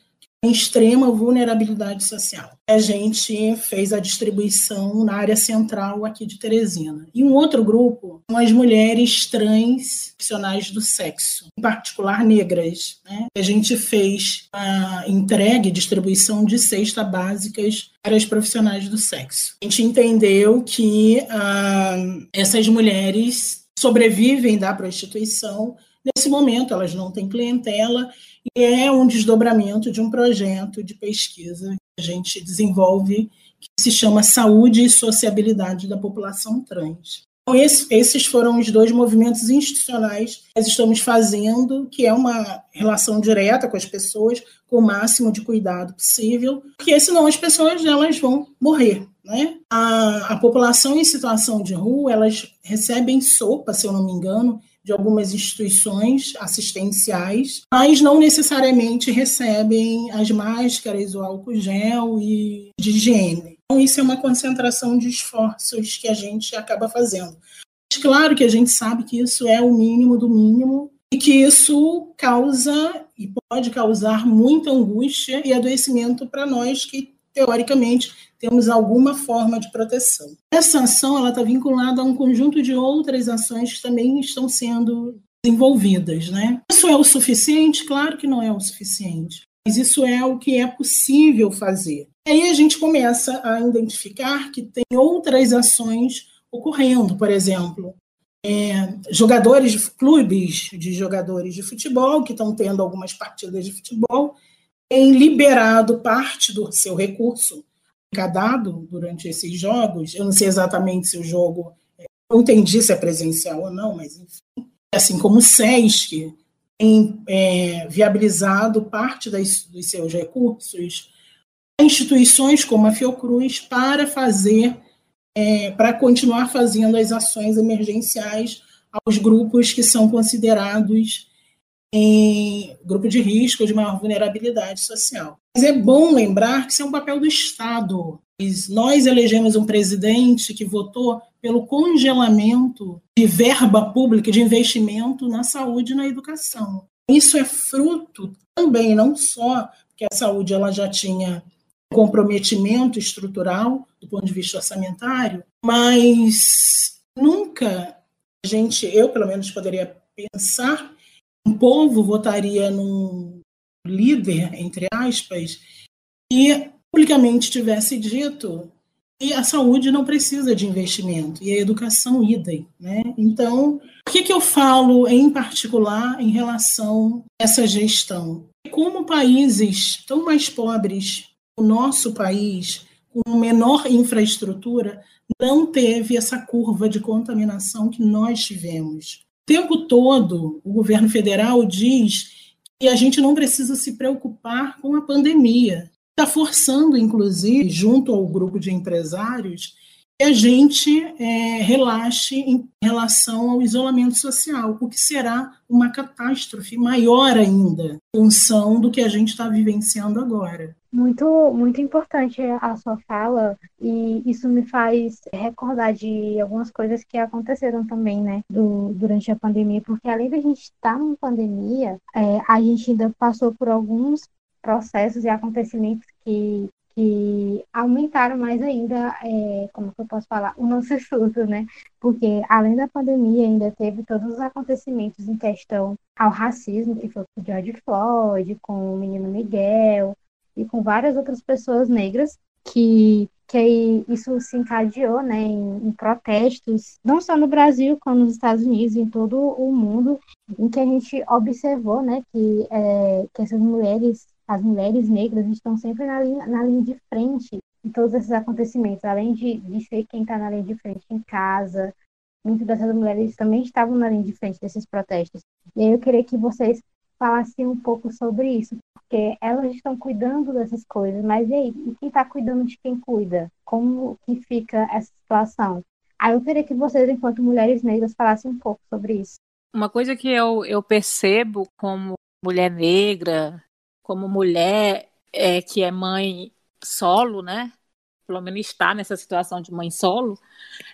em extrema vulnerabilidade social. A gente fez a distribuição na área central aqui de Teresina. E um outro grupo são as mulheres trans profissionais do sexo, em particular negras. Né? A gente fez a entrega e distribuição de cesta básicas para as profissionais do sexo. A gente entendeu que ah, essas mulheres sobrevivem da prostituição Nesse momento, elas não têm clientela e é um desdobramento de um projeto de pesquisa que a gente desenvolve que se chama Saúde e Sociabilidade da População Trans. Então, esses foram os dois movimentos institucionais que nós estamos fazendo, que é uma relação direta com as pessoas, com o máximo de cuidado possível, porque senão as pessoas elas vão morrer. Né? A, a população em situação de rua, elas recebem sopa, se eu não me engano, de algumas instituições assistenciais, mas não necessariamente recebem as máscaras, o álcool gel e de higiene. Então, isso é uma concentração de esforços que a gente acaba fazendo. Mas, claro que a gente sabe que isso é o mínimo do mínimo e que isso causa e pode causar muita angústia e adoecimento para nós que, teoricamente, temos alguma forma de proteção. Essa ação ela está vinculada a um conjunto de outras ações que também estão sendo desenvolvidas. Né? Isso é o suficiente? Claro que não é o suficiente, mas isso é o que é possível fazer. Aí a gente começa a identificar que tem outras ações ocorrendo, por exemplo, é, jogadores de clubes de jogadores de futebol que estão tendo algumas partidas de futebol têm liberado parte do seu recurso arrecadado durante esses jogos. Eu não sei exatamente se o jogo, é, não entendi se é presencial ou não, mas enfim. Assim como o SESC tem é, viabilizado parte das, dos seus recursos, instituições como a Fiocruz para fazer, é, para continuar fazendo as ações emergenciais aos grupos que são considerados em grupo de risco de maior vulnerabilidade social. Mas é bom lembrar que isso é um papel do Estado. Nós elegemos um presidente que votou pelo congelamento de verba pública, de investimento na saúde e na educação. Isso é fruto também, não só que a saúde ela já tinha comprometimento estrutural do ponto de vista orçamentário, mas nunca a gente, eu pelo menos poderia pensar um povo votaria num líder, entre aspas, e publicamente tivesse dito que a saúde não precisa de investimento e a educação idem, né? Então, o que, que eu falo em particular em relação a essa gestão? Como países tão mais pobres, o nosso país, com menor infraestrutura, não teve essa curva de contaminação que nós tivemos tempo todo o governo federal diz que a gente não precisa se preocupar com a pandemia. Está forçando, inclusive, junto ao grupo de empresários, que a gente é, relaxe em relação ao isolamento social, o que será uma catástrofe maior ainda, em função do que a gente está vivenciando agora. Muito, muito importante a sua fala, e isso me faz recordar de algumas coisas que aconteceram também, né, do, durante a pandemia, porque além da gente estar numa pandemia, é, a gente ainda passou por alguns processos e acontecimentos que que aumentaram mais ainda, é, como que eu posso falar, o nosso susto, né? Porque além da pandemia, ainda teve todos os acontecimentos em questão ao racismo, que foi com o George Floyd, com o menino Miguel e com várias outras pessoas negras que que isso se encadeou né, em, em, protestos, não só no Brasil, como nos Estados Unidos, em todo o mundo, em que a gente observou né, que, é, que essas mulheres, as mulheres negras, estão sempre na linha, na linha de frente em todos esses acontecimentos, além de, de ser quem está na linha de frente em casa, muitas dessas mulheres também estavam na linha de frente desses protestos. E aí eu queria que vocês falassem um pouco sobre isso, porque elas estão cuidando dessas coisas, mas e aí, e quem está cuidando de quem cuida? Como que fica essa situação? Aí eu queria que vocês, enquanto mulheres negras, falassem um pouco sobre isso. Uma coisa que eu, eu percebo como mulher negra, como mulher é, que é mãe solo, né? Pelo menos está nessa situação de mãe solo,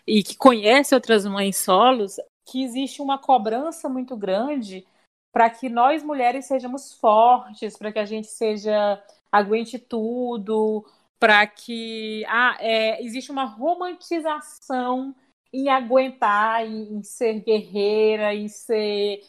e que conhece outras mães solos, que existe uma cobrança muito grande para que nós mulheres sejamos fortes, para que a gente seja aguente tudo, para que ah, é, existe uma romantização em aguentar, em, em ser guerreira, em ser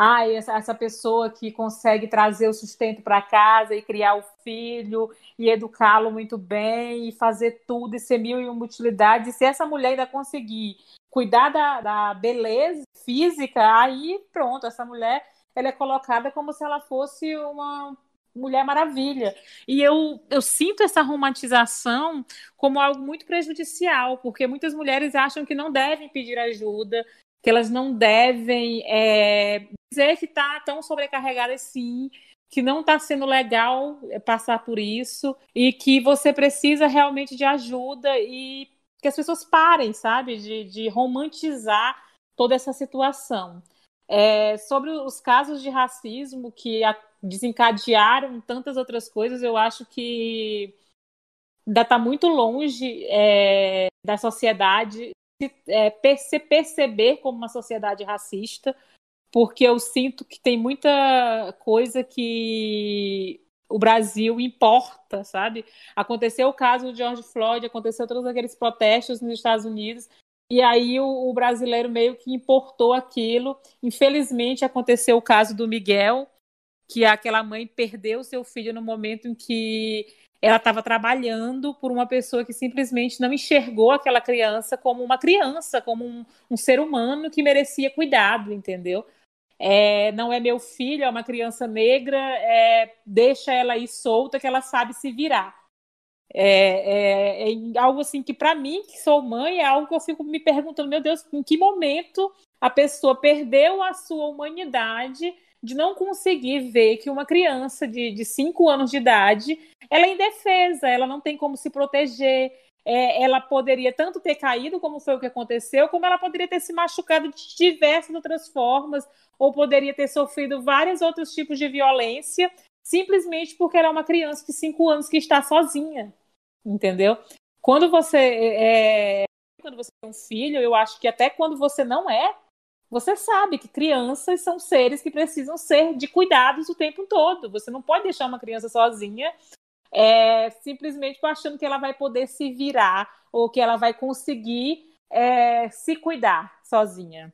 ah, essa, essa pessoa que consegue trazer o sustento para casa e criar o filho e educá-lo muito bem e fazer tudo e ser mil e uma utilidades. Se essa mulher ainda conseguir cuidar da, da beleza física, aí pronto, essa mulher ela é colocada como se ela fosse uma Mulher Maravilha. E eu, eu sinto essa romantização como algo muito prejudicial, porque muitas mulheres acham que não devem pedir ajuda, que elas não devem é, dizer que está tão sobrecarregada assim, que não está sendo legal é, passar por isso e que você precisa realmente de ajuda e que as pessoas parem, sabe, de, de romantizar toda essa situação. É, sobre os casos de racismo que desencadearam tantas outras coisas, eu acho que ainda está muito longe é, da sociedade se, é, se perceber como uma sociedade racista, porque eu sinto que tem muita coisa que o Brasil importa, sabe? Aconteceu o caso do George Floyd, aconteceu todos aqueles protestos nos Estados Unidos, e aí o, o, brasileiro meio que importou aquilo. Infelizmente aconteceu o caso do Miguel, que aquela mãe perdeu seu filho no momento em que ela estava trabalhando por uma pessoa que simplesmente não enxergou aquela criança como uma criança, como um, um ser humano que merecia cuidado, entendeu? É, não é meu filho, é uma criança negra, é, deixa ela aí solta que ela sabe se virar. É, é, é algo assim que, para mim, que sou mãe, é algo que eu fico me perguntando: meu Deus, em que momento a pessoa perdeu a sua humanidade de não conseguir ver que uma criança de, de cinco anos de idade ela é indefesa, ela não tem como se proteger. É, ela poderia tanto ter caído, como foi o que aconteceu, como ela poderia ter se machucado de diversas outras formas, ou poderia ter sofrido vários outros tipos de violência, simplesmente porque ela é uma criança de cinco anos que está sozinha, entendeu? Quando você é, quando você tem um filho, eu acho que até quando você não é, você sabe que crianças são seres que precisam ser de cuidados o tempo todo. Você não pode deixar uma criança sozinha é, simplesmente achando que ela vai poder se virar ou que ela vai conseguir é, se cuidar sozinha.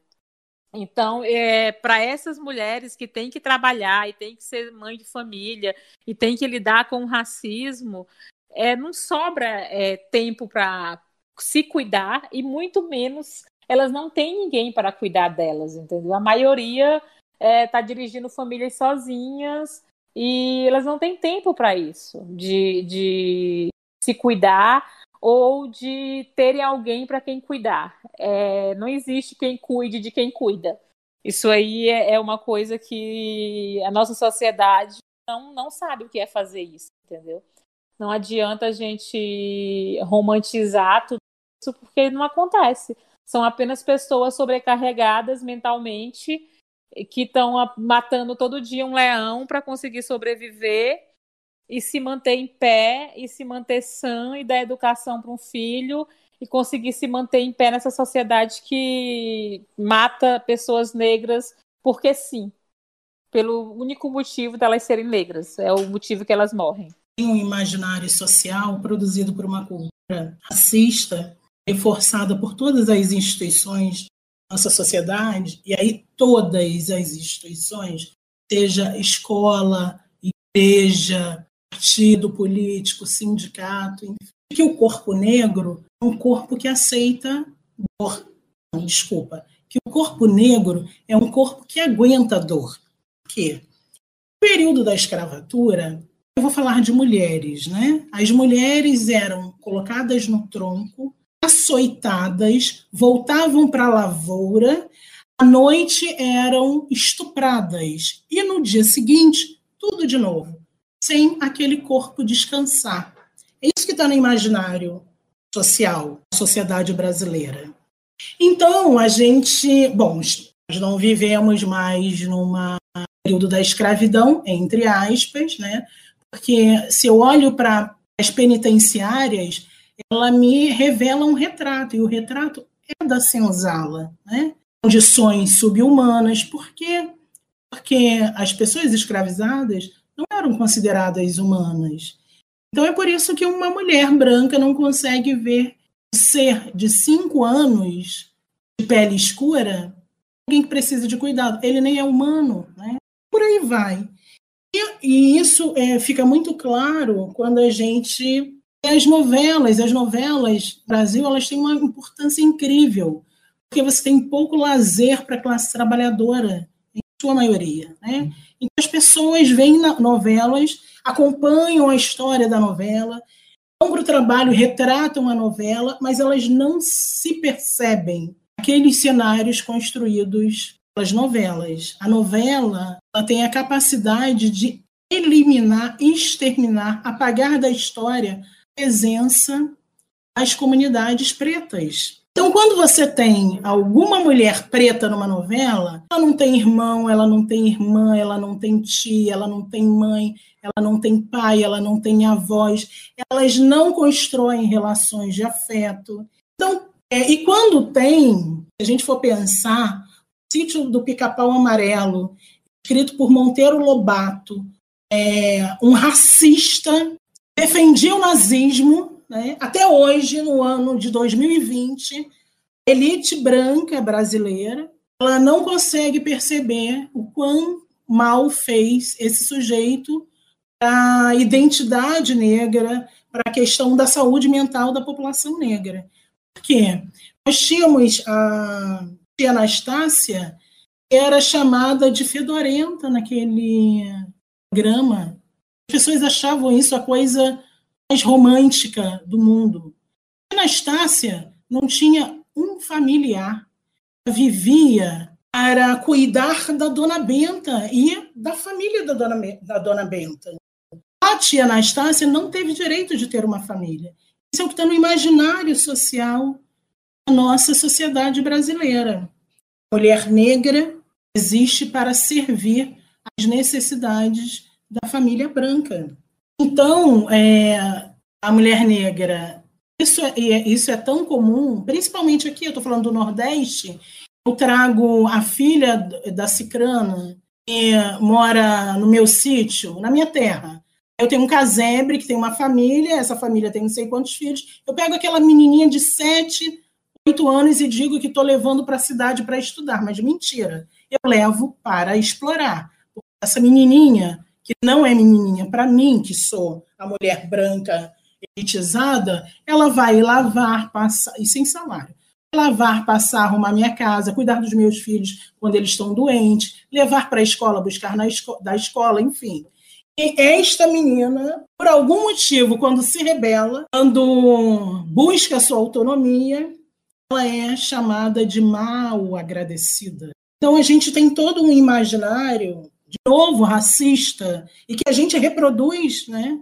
Então, é, para essas mulheres que têm que trabalhar e têm que ser mãe de família e têm que lidar com o racismo, é, não sobra é, tempo para se cuidar e muito menos elas não têm ninguém para cuidar delas, entendeu? A maioria está é, dirigindo famílias sozinhas e elas não têm tempo para isso, de, de se cuidar ou de terem alguém para quem cuidar. É, não existe quem cuide de quem cuida. Isso aí é, é, uma coisa que a nossa sociedade não, não sabe o que é fazer isso, entendeu? Não adianta a gente romantizar tudo isso porque não acontece. São apenas pessoas sobrecarregadas mentalmente que estão matando todo dia um leão para conseguir sobreviver e se manter em pé e se manter sã e dar educação para um filho e conseguir se manter em pé nessa sociedade que mata pessoas negras porque sim, pelo único motivo delas serem negras, é o motivo que elas morrem. Tem um imaginário social produzido por uma cultura racista, reforçada por todas as instituições nossa sociedade, e aí todas as instituições, seja escola, igreja, partido político, sindicato, que o corpo negro é um corpo que aceita dor. Não, desculpa. Que o corpo negro é um corpo que aguenta dor. Por quê? No período da escravatura, eu vou falar de mulheres, né? As mulheres eram colocadas no tronco, açoitadas, voltavam para a lavoura, à noite eram estupradas e no dia seguinte tudo de novo, sem aquele corpo descansar. É isso que está no imaginário social, da sociedade brasileira. Então, a gente, bom, nós não vivemos mais numa período da escravidão, entre aspas, né? Porque se eu olho para as penitenciárias, ela me revela um retrato, e o retrato é da senzala, né? Condições subhumanas, por quê? Porque as pessoas escravizadas não eram consideradas humanas. Então é por isso que uma mulher branca não consegue ver um ser de cinco anos de pele escura alguém que precisa de cuidado. Ele nem é humano, né? Por aí vai. E, e isso é, fica muito claro quando a gente as novelas, as novelas no Brasil, elas têm uma importância incrível, porque você tem pouco lazer para a classe trabalhadora, em sua maioria. Né? Então, as pessoas veem novelas, acompanham a história da novela, vão para o trabalho, retratam a novela, mas elas não se percebem aqueles cenários construídos pelas novelas. A novela ela tem a capacidade de eliminar, exterminar, apagar da história presença das comunidades pretas. Então, quando você tem alguma mulher preta numa novela, ela não tem irmão, ela não tem irmã, ela não tem tia, ela não tem mãe, ela não tem pai, ela não tem avós, elas não constroem relações de afeto. Então, é, e quando tem, se a gente for pensar, o sítio do Pica-Pau Amarelo, escrito por Monteiro Lobato, é, um racista defendia o nazismo, né? até hoje, no ano de 2020, a elite branca brasileira ela não consegue perceber o quão mal fez esse sujeito para a identidade negra, para a questão da saúde mental da população negra. Por quê? Nós tínhamos a tia Anastácia, que era chamada de fedorenta naquele programa pessoas achavam isso a coisa mais romântica do mundo. Anastácia não tinha um familiar. Vivia para cuidar da dona Benta e da família da dona, da dona Benta. A tia Anastácia não teve direito de ter uma família. Isso é o que está no imaginário social da nossa sociedade brasileira. mulher negra existe para servir às necessidades da família branca. Então, é, a mulher negra, isso é, isso é tão comum, principalmente aqui, eu estou falando do Nordeste, eu trago a filha da Cicrana, que mora no meu sítio, na minha terra. Eu tenho um casebre que tem uma família, essa família tem não sei quantos filhos. Eu pego aquela menininha de sete, oito anos e digo que estou levando para a cidade para estudar, mas mentira. Eu levo para explorar. Essa menininha que não é menininha, para mim, que sou a mulher branca elitizada, ela vai lavar, passar, e sem salário, lavar, passar, arrumar minha casa, cuidar dos meus filhos quando eles estão doentes, levar para a escola, buscar na esco da escola, enfim. E esta menina, por algum motivo, quando se rebela, quando busca sua autonomia, ela é chamada de mal agradecida. Então a gente tem todo um imaginário de novo, racista, e que a gente reproduz, né?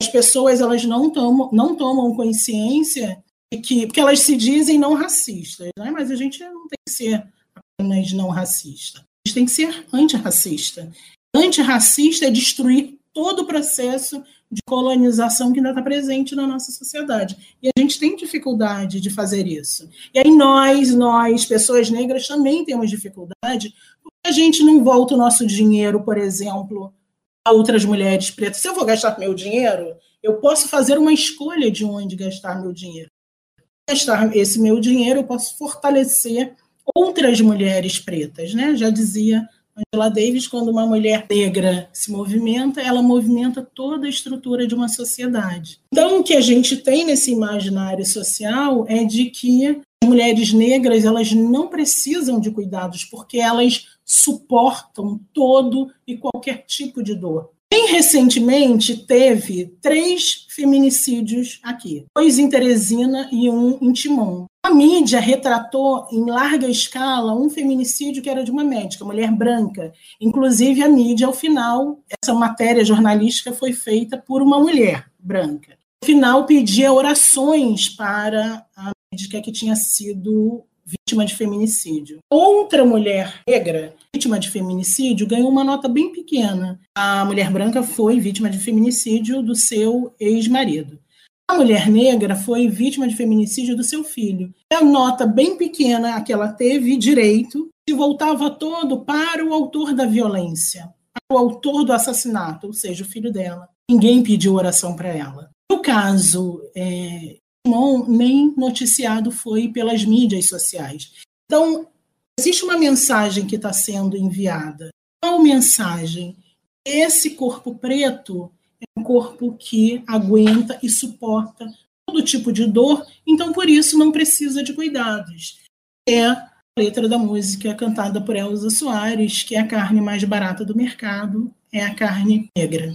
As pessoas elas não tomam, não tomam consciência de que, porque elas se dizem não racistas, né? mas a gente não tem que ser apenas não racista. A gente tem que ser antirracista. Antirracista é destruir todo o processo de colonização que ainda está presente na nossa sociedade. E a gente tem dificuldade de fazer isso. E aí nós, nós, pessoas negras, também temos dificuldade a gente não volta o nosso dinheiro, por exemplo, a outras mulheres pretas? Se eu vou gastar meu dinheiro, eu posso fazer uma escolha de onde gastar meu dinheiro. Gastar esse meu dinheiro, eu posso fortalecer outras mulheres pretas, né? Já dizia Angela Davis, quando uma mulher negra se movimenta, ela movimenta toda a estrutura de uma sociedade. Então, o que a gente tem nesse imaginário social é de que as mulheres negras elas não precisam de cuidados porque elas suportam todo e qualquer tipo de dor. Bem recentemente teve três feminicídios aqui, dois em Teresina e um em Timon. A mídia retratou em larga escala um feminicídio que era de uma médica, mulher branca. Inclusive, a mídia, ao final, essa matéria jornalística foi feita por uma mulher branca. No final, pedia orações para a médica que tinha sido vítima de feminicídio. Outra mulher negra, vítima de feminicídio, ganhou uma nota bem pequena. A mulher branca foi vítima de feminicídio do seu ex-marido. A mulher negra foi vítima de feminicídio do seu filho. A nota bem pequena que ela teve direito se voltava todo para o autor da violência, para o autor do assassinato, ou seja, o filho dela. Ninguém pediu oração para ela. No caso é, nem noticiado foi pelas mídias sociais. Então, existe uma mensagem que está sendo enviada. Qual mensagem? Esse corpo preto é um corpo que aguenta e suporta todo tipo de dor, então por isso não precisa de cuidados. É a letra da música cantada por Elza Soares, que é a carne mais barata do mercado, é a carne negra.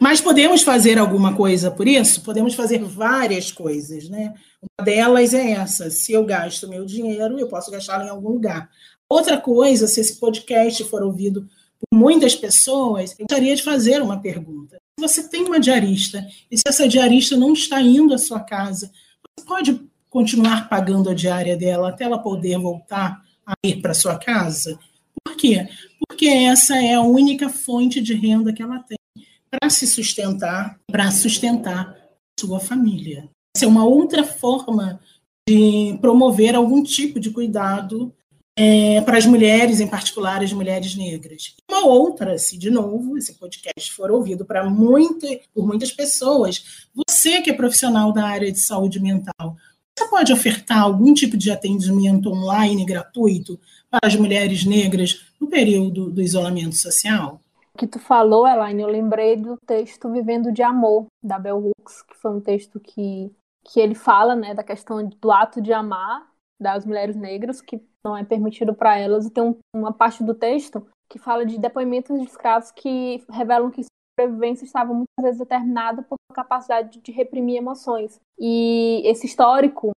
Mas podemos fazer alguma coisa por isso? Podemos fazer várias coisas, né? Uma delas é essa: se eu gasto meu dinheiro, eu posso gastá-lo em algum lugar. Outra coisa, se esse podcast for ouvido por muitas pessoas, eu gostaria de fazer uma pergunta. Se você tem uma diarista e se essa diarista não está indo à sua casa, você pode continuar pagando a diária dela até ela poder voltar a ir para sua casa? Por quê? Porque essa é a única fonte de renda que ela tem para se sustentar, para sustentar sua família. Essa é uma outra forma de promover algum tipo de cuidado é, para as mulheres, em particular as mulheres negras. Uma outra, se de novo esse podcast for ouvido para muita, por muitas pessoas, você que é profissional da área de saúde mental, você pode ofertar algum tipo de atendimento online gratuito para as mulheres negras no período do isolamento social? Que tu falou, Elaine, eu lembrei do texto Vivendo de Amor, da Bell Hooks, que foi um texto que, que ele fala, né, da questão do ato de amar das mulheres negras, que não é permitido para elas, e tem um, uma parte do texto que fala de depoimentos de escravos que revelam que sobrevivência estava muitas vezes determinada por capacidade de reprimir emoções. E esse histórico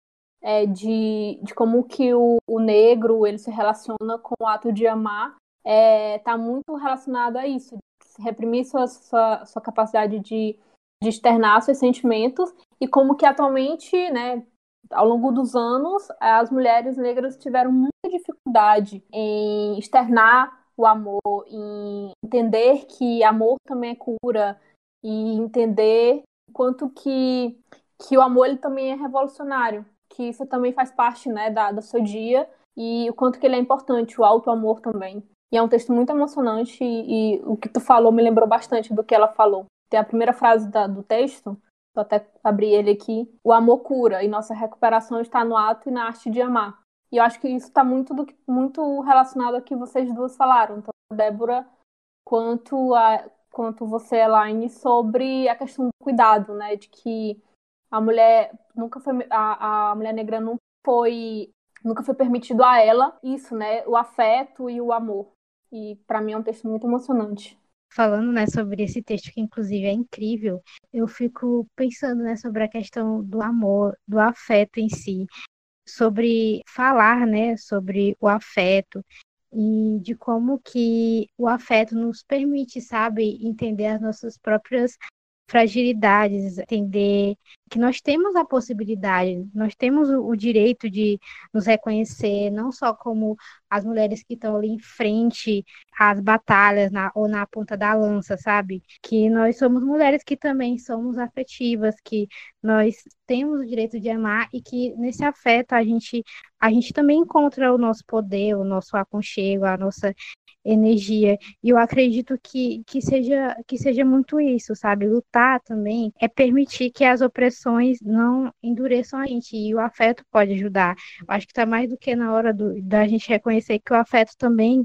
é, de, de como que o, o negro ele se relaciona com o ato de amar está é, tá muito relacionado a isso, reprimir sua, sua, sua capacidade de, de externar seus sentimentos e como que atualmente, né, ao longo dos anos, as mulheres negras tiveram muita dificuldade em externar o amor, em entender que amor também é cura e entender quanto que, que o amor ele também é revolucionário, que isso também faz parte, né, da, do seu dia e o quanto que ele é importante, o auto amor também. E é um texto muito emocionante e, e, o que tu falou me lembrou bastante do que ela falou. Tem a primeira frase da, do texto, vou até abrir ele aqui. O amor cura e nossa recuperação está no ato e na arte de amar. E eu acho que isso está muito, muito relacionado ao que vocês duas falaram, tanto a Débora quanto, a, quanto você, Elaine, sobre a questão do cuidado, né? De que a mulher nunca foi a, a mulher negra não foi nunca foi permitido a ela isso, né? O afeto e o amor. E para mim é um texto muito emocionante. Falando né, sobre esse texto, que inclusive é incrível, eu fico pensando né, sobre a questão do amor, do afeto em si, sobre falar né, sobre o afeto e de como que o afeto nos permite, sabe, entender as nossas próprias fragilidades, entender que nós temos a possibilidade, nós temos o, direito de nos reconhecer, não só como as mulheres que estão ali em frente às batalhas na, ou na ponta da lança, sabe? Que nós somos mulheres que também somos afetivas, que nós temos o direito de amar e que nesse afeto a gente, a gente também encontra o nosso poder, o nosso aconchego, a nossa energia. E eu acredito que, que, seja, que seja muito isso, sabe? Lutar também é permitir que as opressões não endureçam a gente. E o afeto pode ajudar. Eu acho que está mais do que na hora do, da gente reconhecer que o afeto também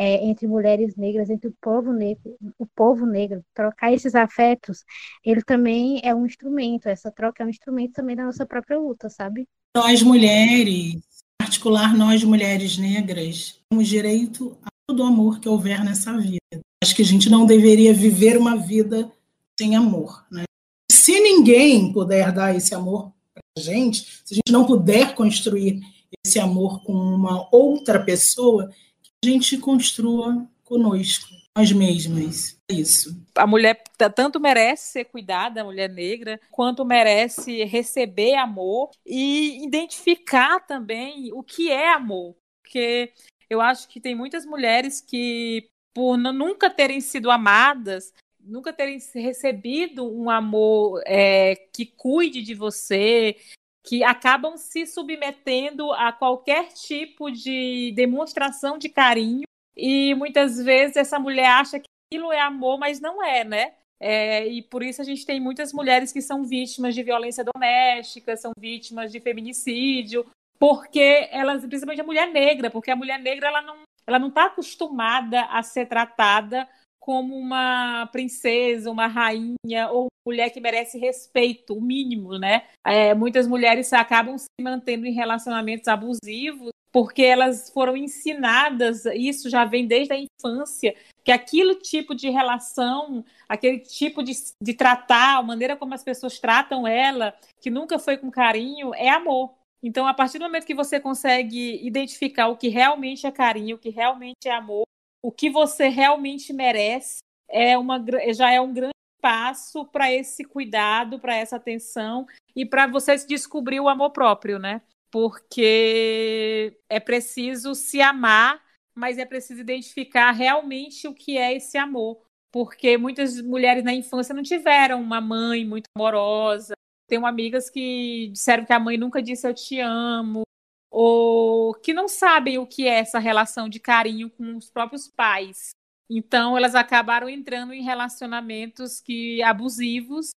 é, entre mulheres negras, entre o povo negro, o povo negro, trocar esses afetos, ele também é um instrumento, essa troca é um instrumento também da nossa própria luta, sabe? Nós mulheres, em particular nós mulheres negras, temos direito a todo o amor que houver nessa vida. Acho que a gente não deveria viver uma vida sem amor, né? Se ninguém puder dar esse amor para a gente, se a gente não puder construir esse amor com uma outra pessoa, a gente construa conosco, nós mesmas. É isso. A mulher tanto merece ser cuidada, a mulher negra, quanto merece receber amor e identificar também o que é amor. Porque eu acho que tem muitas mulheres que, por nunca terem sido amadas, nunca terem recebido um amor é, que cuide de você, que acabam se submetendo a qualquer tipo de demonstração de carinho e muitas vezes essa mulher acha que aquilo é amor, mas não é, né? É, e por isso a gente tem muitas mulheres que são vítimas de violência doméstica, são vítimas de feminicídio, porque elas, principalmente a mulher negra, porque a mulher negra ela não ela não está acostumada a ser tratada como uma princesa, uma rainha ou mulher que merece respeito, o mínimo, né? É, muitas mulheres acabam se mantendo em relacionamentos abusivos porque elas foram ensinadas, isso já vem desde a infância, que aquele tipo de relação, aquele tipo de, de tratar, a maneira como as pessoas tratam ela, que nunca foi com carinho, é amor. Então, a partir do momento que você consegue identificar o que realmente é carinho, o que realmente é amor, o que você realmente merece é uma, já é um grande passo para esse cuidado, para essa atenção e para você descobrir o amor próprio, né? Porque é preciso se amar, mas é preciso identificar realmente o que é esse amor. Porque muitas mulheres na infância não tiveram uma mãe muito amorosa. Tenho amigas que disseram que a mãe nunca disse eu te amo, ou que não sabem o que é essa relação de carinho com os próprios pais. Então, elas acabaram entrando em relacionamentos que abusivos,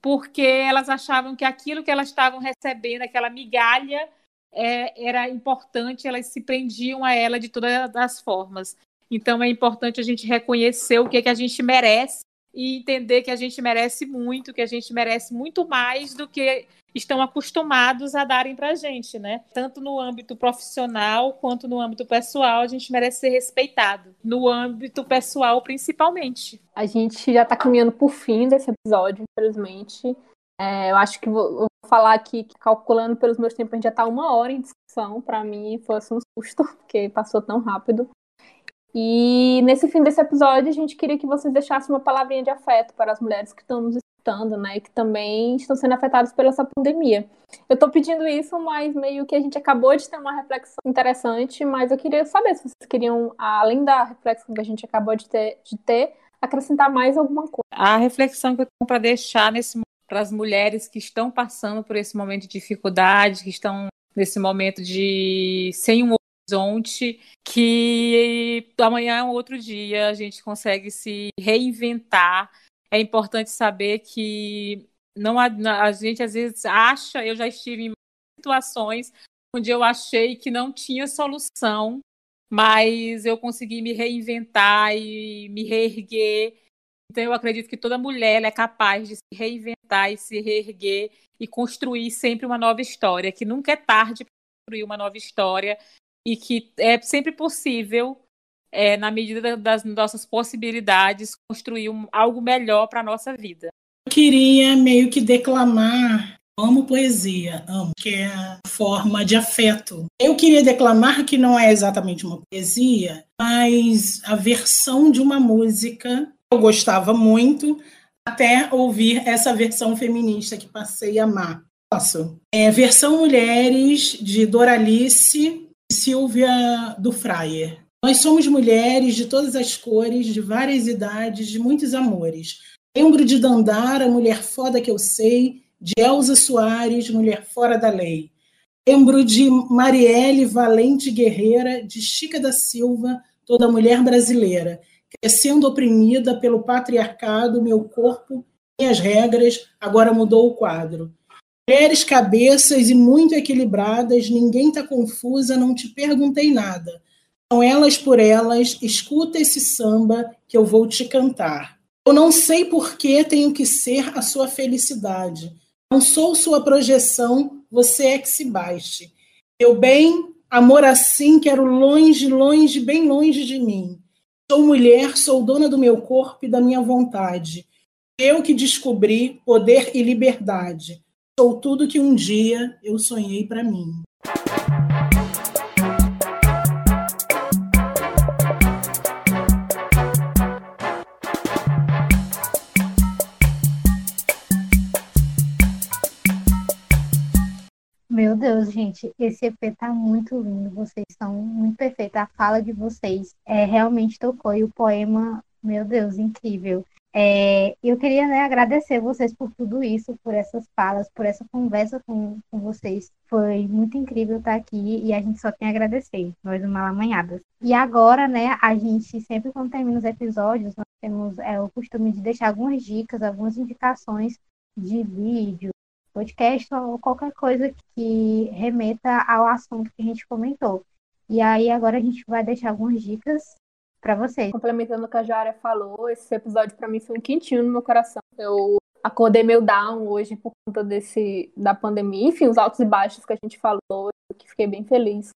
porque elas achavam que aquilo que elas estavam recebendo, aquela migalha, é, era importante, elas se prendiam a ela de todas as formas. Então, é importante a gente reconhecer o que, é que a gente merece e entender que a gente merece muito, que a gente merece muito mais do que estão acostumados a darem para a gente, né? Tanto no âmbito profissional quanto no âmbito pessoal, a gente merece ser respeitado. No âmbito pessoal, principalmente. A gente já está caminhando por fim desse episódio, infelizmente. É, eu acho que vou, vou, falar aqui que, calculando pelos meus tempos, a gente já está uma hora em discussão. Para mim, foi assim, um susto, porque passou tão rápido. E nesse fim desse episódio, a gente queria que vocês deixassem uma palavrinha de afeto para as mulheres que estão nos escutando, né, e que também estão sendo afetadas pela essa pandemia. Eu estou pedindo isso, mas meio que a gente acabou de ter uma reflexão interessante, mas eu queria saber se vocês queriam, além da reflexão que a gente acabou de ter, de ter acrescentar mais alguma coisa. A reflexão que eu tenho para deixar nesse para as mulheres que estão passando por esse momento de dificuldade, que estão nesse momento de sem um horizonte, que amanhã é um outro dia, a gente consegue se reinventar. É importante saber que não a, a gente às vezes acha, eu já estive em situações onde eu achei que não tinha solução, mas eu consegui me reinventar e me reerguer. Então eu acredito que toda mulher é capaz de se reinventar e se reerguer e construir sempre uma nova história, que nunca é tarde para construir uma nova história e que é sempre possível, é, na medida das nossas possibilidades, construir um, algo melhor para a nossa vida. Eu queria meio que declamar. Amo poesia, amo, que é a forma de afeto. Eu queria declamar que não é exatamente uma poesia, mas a versão de uma música eu gostava muito, até ouvir essa versão feminista que passei a amar. Posso? É versão Mulheres, de Doralice Silvia do Fraier. Nós somos mulheres de todas as cores, de várias idades, de muitos amores. Lembro de Dandara, mulher foda que eu sei, de Elza Soares, mulher fora da lei. Lembro de Marielle, valente guerreira, de Chica da Silva, toda mulher brasileira, crescendo oprimida pelo patriarcado, meu corpo, minhas regras, agora mudou o quadro. Mulheres cabeças e muito equilibradas, ninguém está confusa, não te perguntei nada. São elas por elas, escuta esse samba que eu vou te cantar. Eu não sei por que tenho que ser a sua felicidade. Não sou sua projeção, você é que se baixe. Meu bem, amor assim, quero longe, longe, bem longe de mim. Sou mulher, sou dona do meu corpo e da minha vontade. Eu que descobri poder e liberdade. Sou tudo que um dia eu sonhei para mim. Meu Deus, gente, esse EP tá muito lindo, vocês são muito perfeitos. A fala de vocês é, realmente tocou e o poema, meu Deus, incrível. É, eu queria né, agradecer vocês por tudo isso, por essas falas, por essa conversa com, com vocês. Foi muito incrível estar aqui e a gente só tem a agradecer, nós do Malamanhadas. E agora, né, a gente sempre quando termina os episódios, nós temos é, o costume de deixar algumas dicas, algumas indicações de vídeo, podcast ou qualquer coisa que remeta ao assunto que a gente comentou. E aí agora a gente vai deixar algumas dicas para vocês. Complementando o que a Jara falou, esse episódio para mim foi um quentinho no meu coração. Eu acordei meio down hoje por conta desse da pandemia, enfim, os altos e baixos que a gente falou, que fiquei bem feliz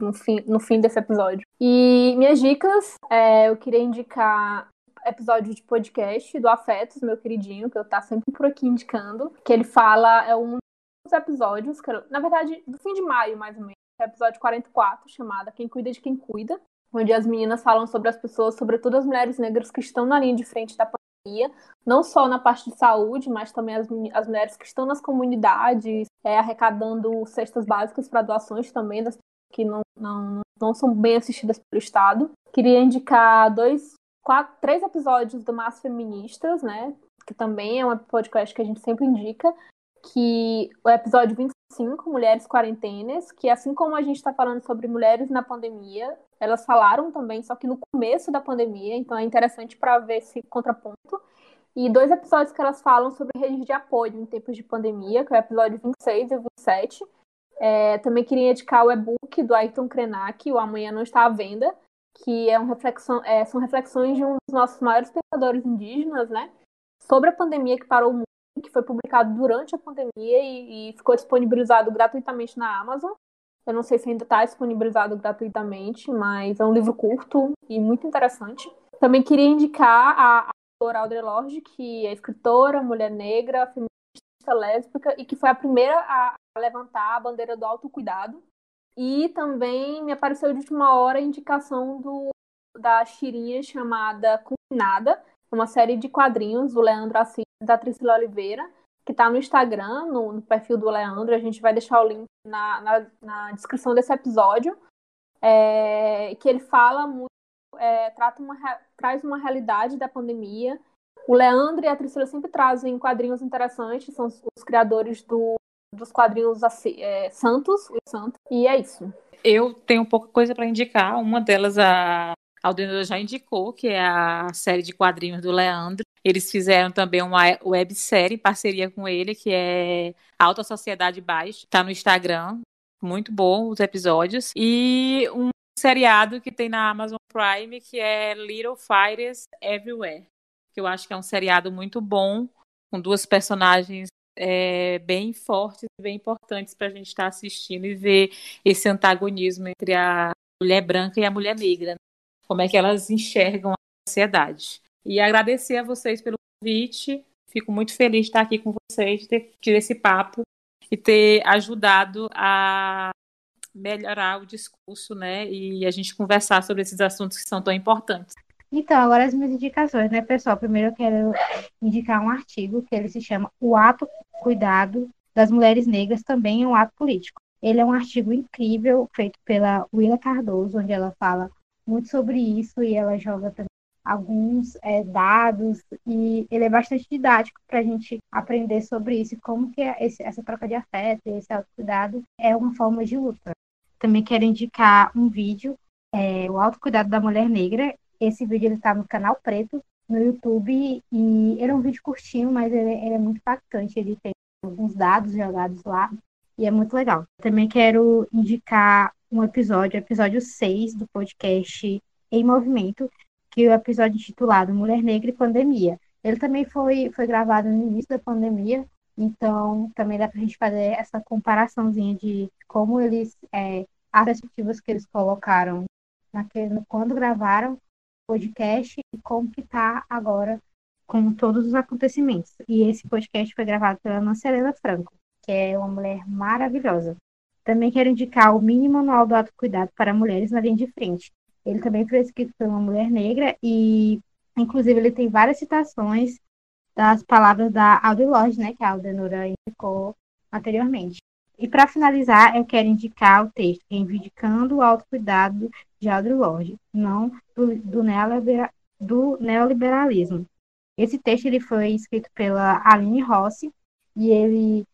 no fim, no fim desse episódio. E minhas dicas, é, eu queria indicar episódio de podcast do Afetos, meu queridinho, que eu tá sempre por aqui indicando, que ele fala, é um dos episódios, que, na verdade, do fim de maio, mais ou menos, é o episódio 44, chamado Quem Cuida de Quem Cuida, onde as meninas falam sobre as pessoas, sobretudo as mulheres negras que estão na linha de frente da pandemia, não só na parte de saúde, mas também as, as mulheres que estão nas comunidades, é, arrecadando cestas básicas para doações também das que não, não, não são bem assistidas pelo Estado. Queria indicar dois quatro, três episódios do Mas Feministas, né? Que também é um podcast que a gente sempre indica. Que o episódio 25, Mulheres Quarentenas, que assim como a gente está falando sobre mulheres na pandemia, elas falaram também, só que no começo da pandemia, então é interessante para ver esse contraponto. E dois episódios que elas falam sobre redes de apoio em tempos de pandemia, que é o episódio 26 e 27. É, também queria indicar o e-book do Ayrton Krenak, O Amanhã Não Está à Venda, que é uma reflexão, é, são reflexões de um dos nossos maiores pensadores indígenas, né? Sobre a pandemia que parou o mundo, que foi publicado durante a pandemia e, e ficou disponibilizado gratuitamente na Amazon. Eu não sei se ainda está disponibilizado gratuitamente, mas é um livro curto e muito interessante. Também queria indicar a, autora Audre Lorde, que é escritora, mulher negra, feminista, lésbica e que foi a primeira a levantar a bandeira do autocuidado e também me apareceu de última hora a indicação do, da tirinha chamada Confinada, uma série de quadrinhos do Leandro Assis da Priscila Oliveira, que está no Instagram, no, no, perfil do Leandro. A gente vai deixar o link na, na, na descrição desse episódio. É, que ele fala muito, é, trata uma, traz uma realidade da pandemia. O Leandro e a Priscila sempre trazem quadrinhos interessantes, são os, criadores do dos quadrinhos é, Santos, o Santos, e é isso. Eu tenho pouca coisa para indicar. Uma delas a Aldena já indicou, que é a série de quadrinhos do Leandro. Eles fizeram também uma websérie em parceria com ele, que é Alta Sociedade Baixa. Está no Instagram. Muito bom os episódios. E um seriado que tem na Amazon Prime, que é Little Fires Everywhere. Que eu acho que é um seriado muito bom, com duas personagens é, bem fortes, bem importantes para a gente estar tá assistindo e ver esse antagonismo entre a mulher branca e a mulher negra, né? Como é que elas enxergam a sociedade. E agradecer a vocês pelo convite, fico muito feliz de estar aqui com vocês, ter tido esse papo e ter ajudado a melhorar o discurso, né, e a gente conversar sobre esses assuntos que são tão importantes. Então, agora as minhas indicações, né, pessoal? Primeiro eu quero indicar um artigo que ele se chama O Ato Cuidado das Mulheres Negras também é um ato político. Ele é um artigo incrível feito pela Willa Cardoso, onde ela fala muito sobre isso e ela joga também alguns é, dados e ele é bastante didático para a gente aprender sobre isso e como que esse, essa troca de afeto e esse autocuidado é uma forma de luta. Também quero indicar um vídeo, é, o autocuidado da mulher negra, esse vídeo está no canal Preto, no YouTube, e ele é um vídeo curtinho, mas ele, ele, é muito impactante. Ele tem alguns dados jogados lá. E é muito legal. Também quero indicar um episódio, episódio 6 do podcast Em Movimento, que é o episódio intitulado Mulher Negra e Pandemia. Ele também foi, foi gravado no início da pandemia, então também dá para a gente fazer essa comparaçãozinha de como eles, é, as perspectivas que eles colocaram naquele, quando gravaram o podcast e como que está agora com todos os acontecimentos. E esse podcast foi gravado pela Nancy Helena Franco, que é uma mulher maravilhosa. Também quero indicar o Mini Manual do Autocuidado para Mulheres na Linha de Frente. Ele também foi escrito por uma mulher negra e, inclusive, ele tem várias citações das palavras da Audre Lorde, né, que a Aldenora indicou anteriormente. E para finalizar, eu quero indicar o texto Reivindicando o Autocuidado de Audre Lorde, não do, do, do neoliberalismo. Esse texto ele foi escrito pela Aline Rossi e ele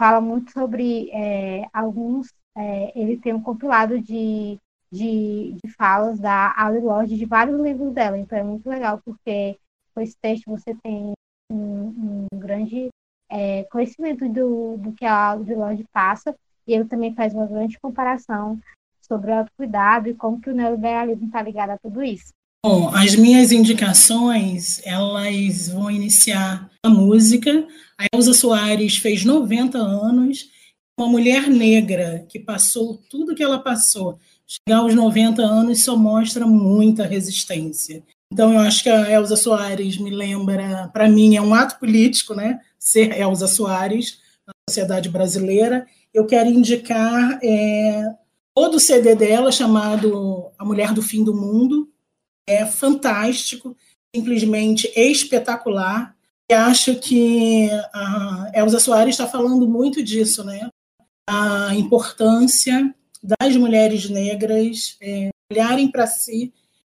fala muito sobre é, alguns. É, ele tem um compilado de, de, de falas da Audre Lorde de vários livros dela, então é muito legal porque com esse texto você tem um, um grande é, conhecimento do, do que a Audre Lorde passa e ele também faz uma grande comparação sobre o autocuidado e como que o neoliberalismo está ligado a tudo isso. Bom, as minhas indicações, elas vão iniciar a música. A Elza Soares fez 90 anos, uma mulher negra que passou tudo que ela passou. Chegar aos 90 anos só mostra muita resistência. Então, eu acho que a Elza Soares me lembra, para mim, é um ato político, né? Ser Elza Soares na sociedade brasileira. Eu quero indicar é, todo o CD dela, chamado A Mulher do Fim do Mundo, é fantástico, simplesmente espetacular. E acho que a Elza Soares está falando muito disso, né? A importância das mulheres negras é, olharem para si,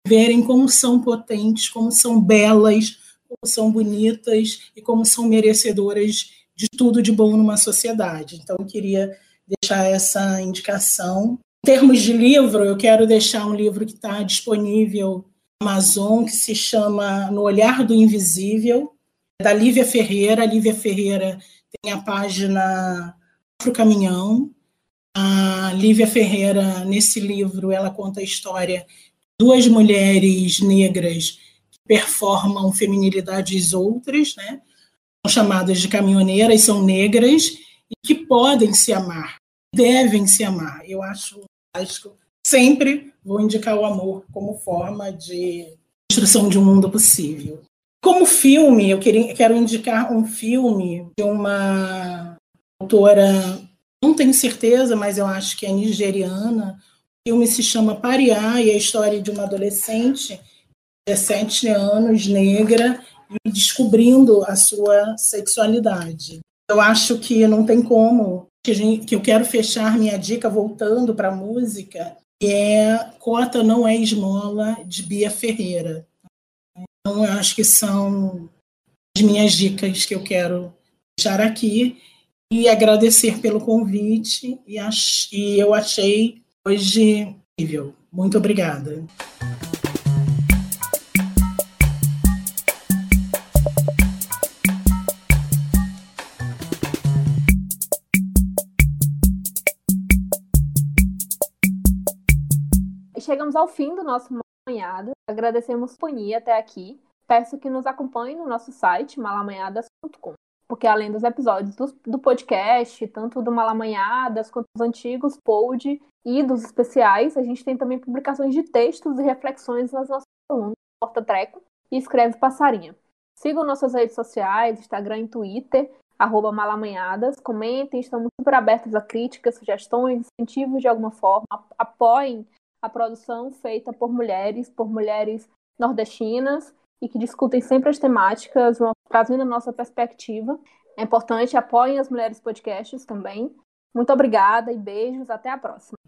verem como são potentes, como são belas, como são bonitas e como são merecedoras de tudo de bom numa sociedade. Então, eu queria deixar essa indicação. Em termos de livro, eu quero deixar um livro que está disponível Amazon que se chama No Olhar do Invisível, da Lívia Ferreira. A Lívia Ferreira tem a página Afro Caminhão. A Lívia Ferreira, nesse livro, ela conta a história de duas mulheres negras que performam feminilidades outras, né? São chamadas de caminhoneiras, são negras e que podem se amar, devem se amar. Eu acho fantástico sempre vou indicar o amor como forma de construção de um mundo possível. Como filme, eu queria, quero indicar um filme de uma autora, não tenho certeza, mas eu acho que é nigeriana. O filme se chama Pariá e é a história de uma adolescente de 17 anos, negra, e descobrindo a sua sexualidade. Eu acho que não tem como, que eu quero fechar minha dica voltando para a música, é Cota Não é Esmola, de Bia Ferreira. Então, eu acho que são as minhas dicas que eu quero deixar aqui e agradecer pelo convite e, ach e eu achei hoje incrível. Muito obrigada. Chegamos ao fim do nosso Malamanhada. Agradecemos a companhia até aqui. Peço que nos acompanhe no nosso site, malamanhadas.com. Porque além dos episódios do, do, podcast, tanto do Malamanhadas quanto dos antigos, pod e dos especiais, a gente tem também publicações de textos e reflexões nas nossas colunas, Porta Treco e Escreve Passarinha. Sigam nossas redes sociais, Instagram e Twitter, arroba malamanhadas. Comentem, estamos super abertos a críticas, sugestões, incentivos de alguma forma. Apoiem a produção feita por mulheres, por mulheres nordestinas e que discutem sempre as temáticas, trazendo a nossa perspectiva. É importante, apoiem as mulheres podcasts também. Muito obrigada e beijos, até a próxima.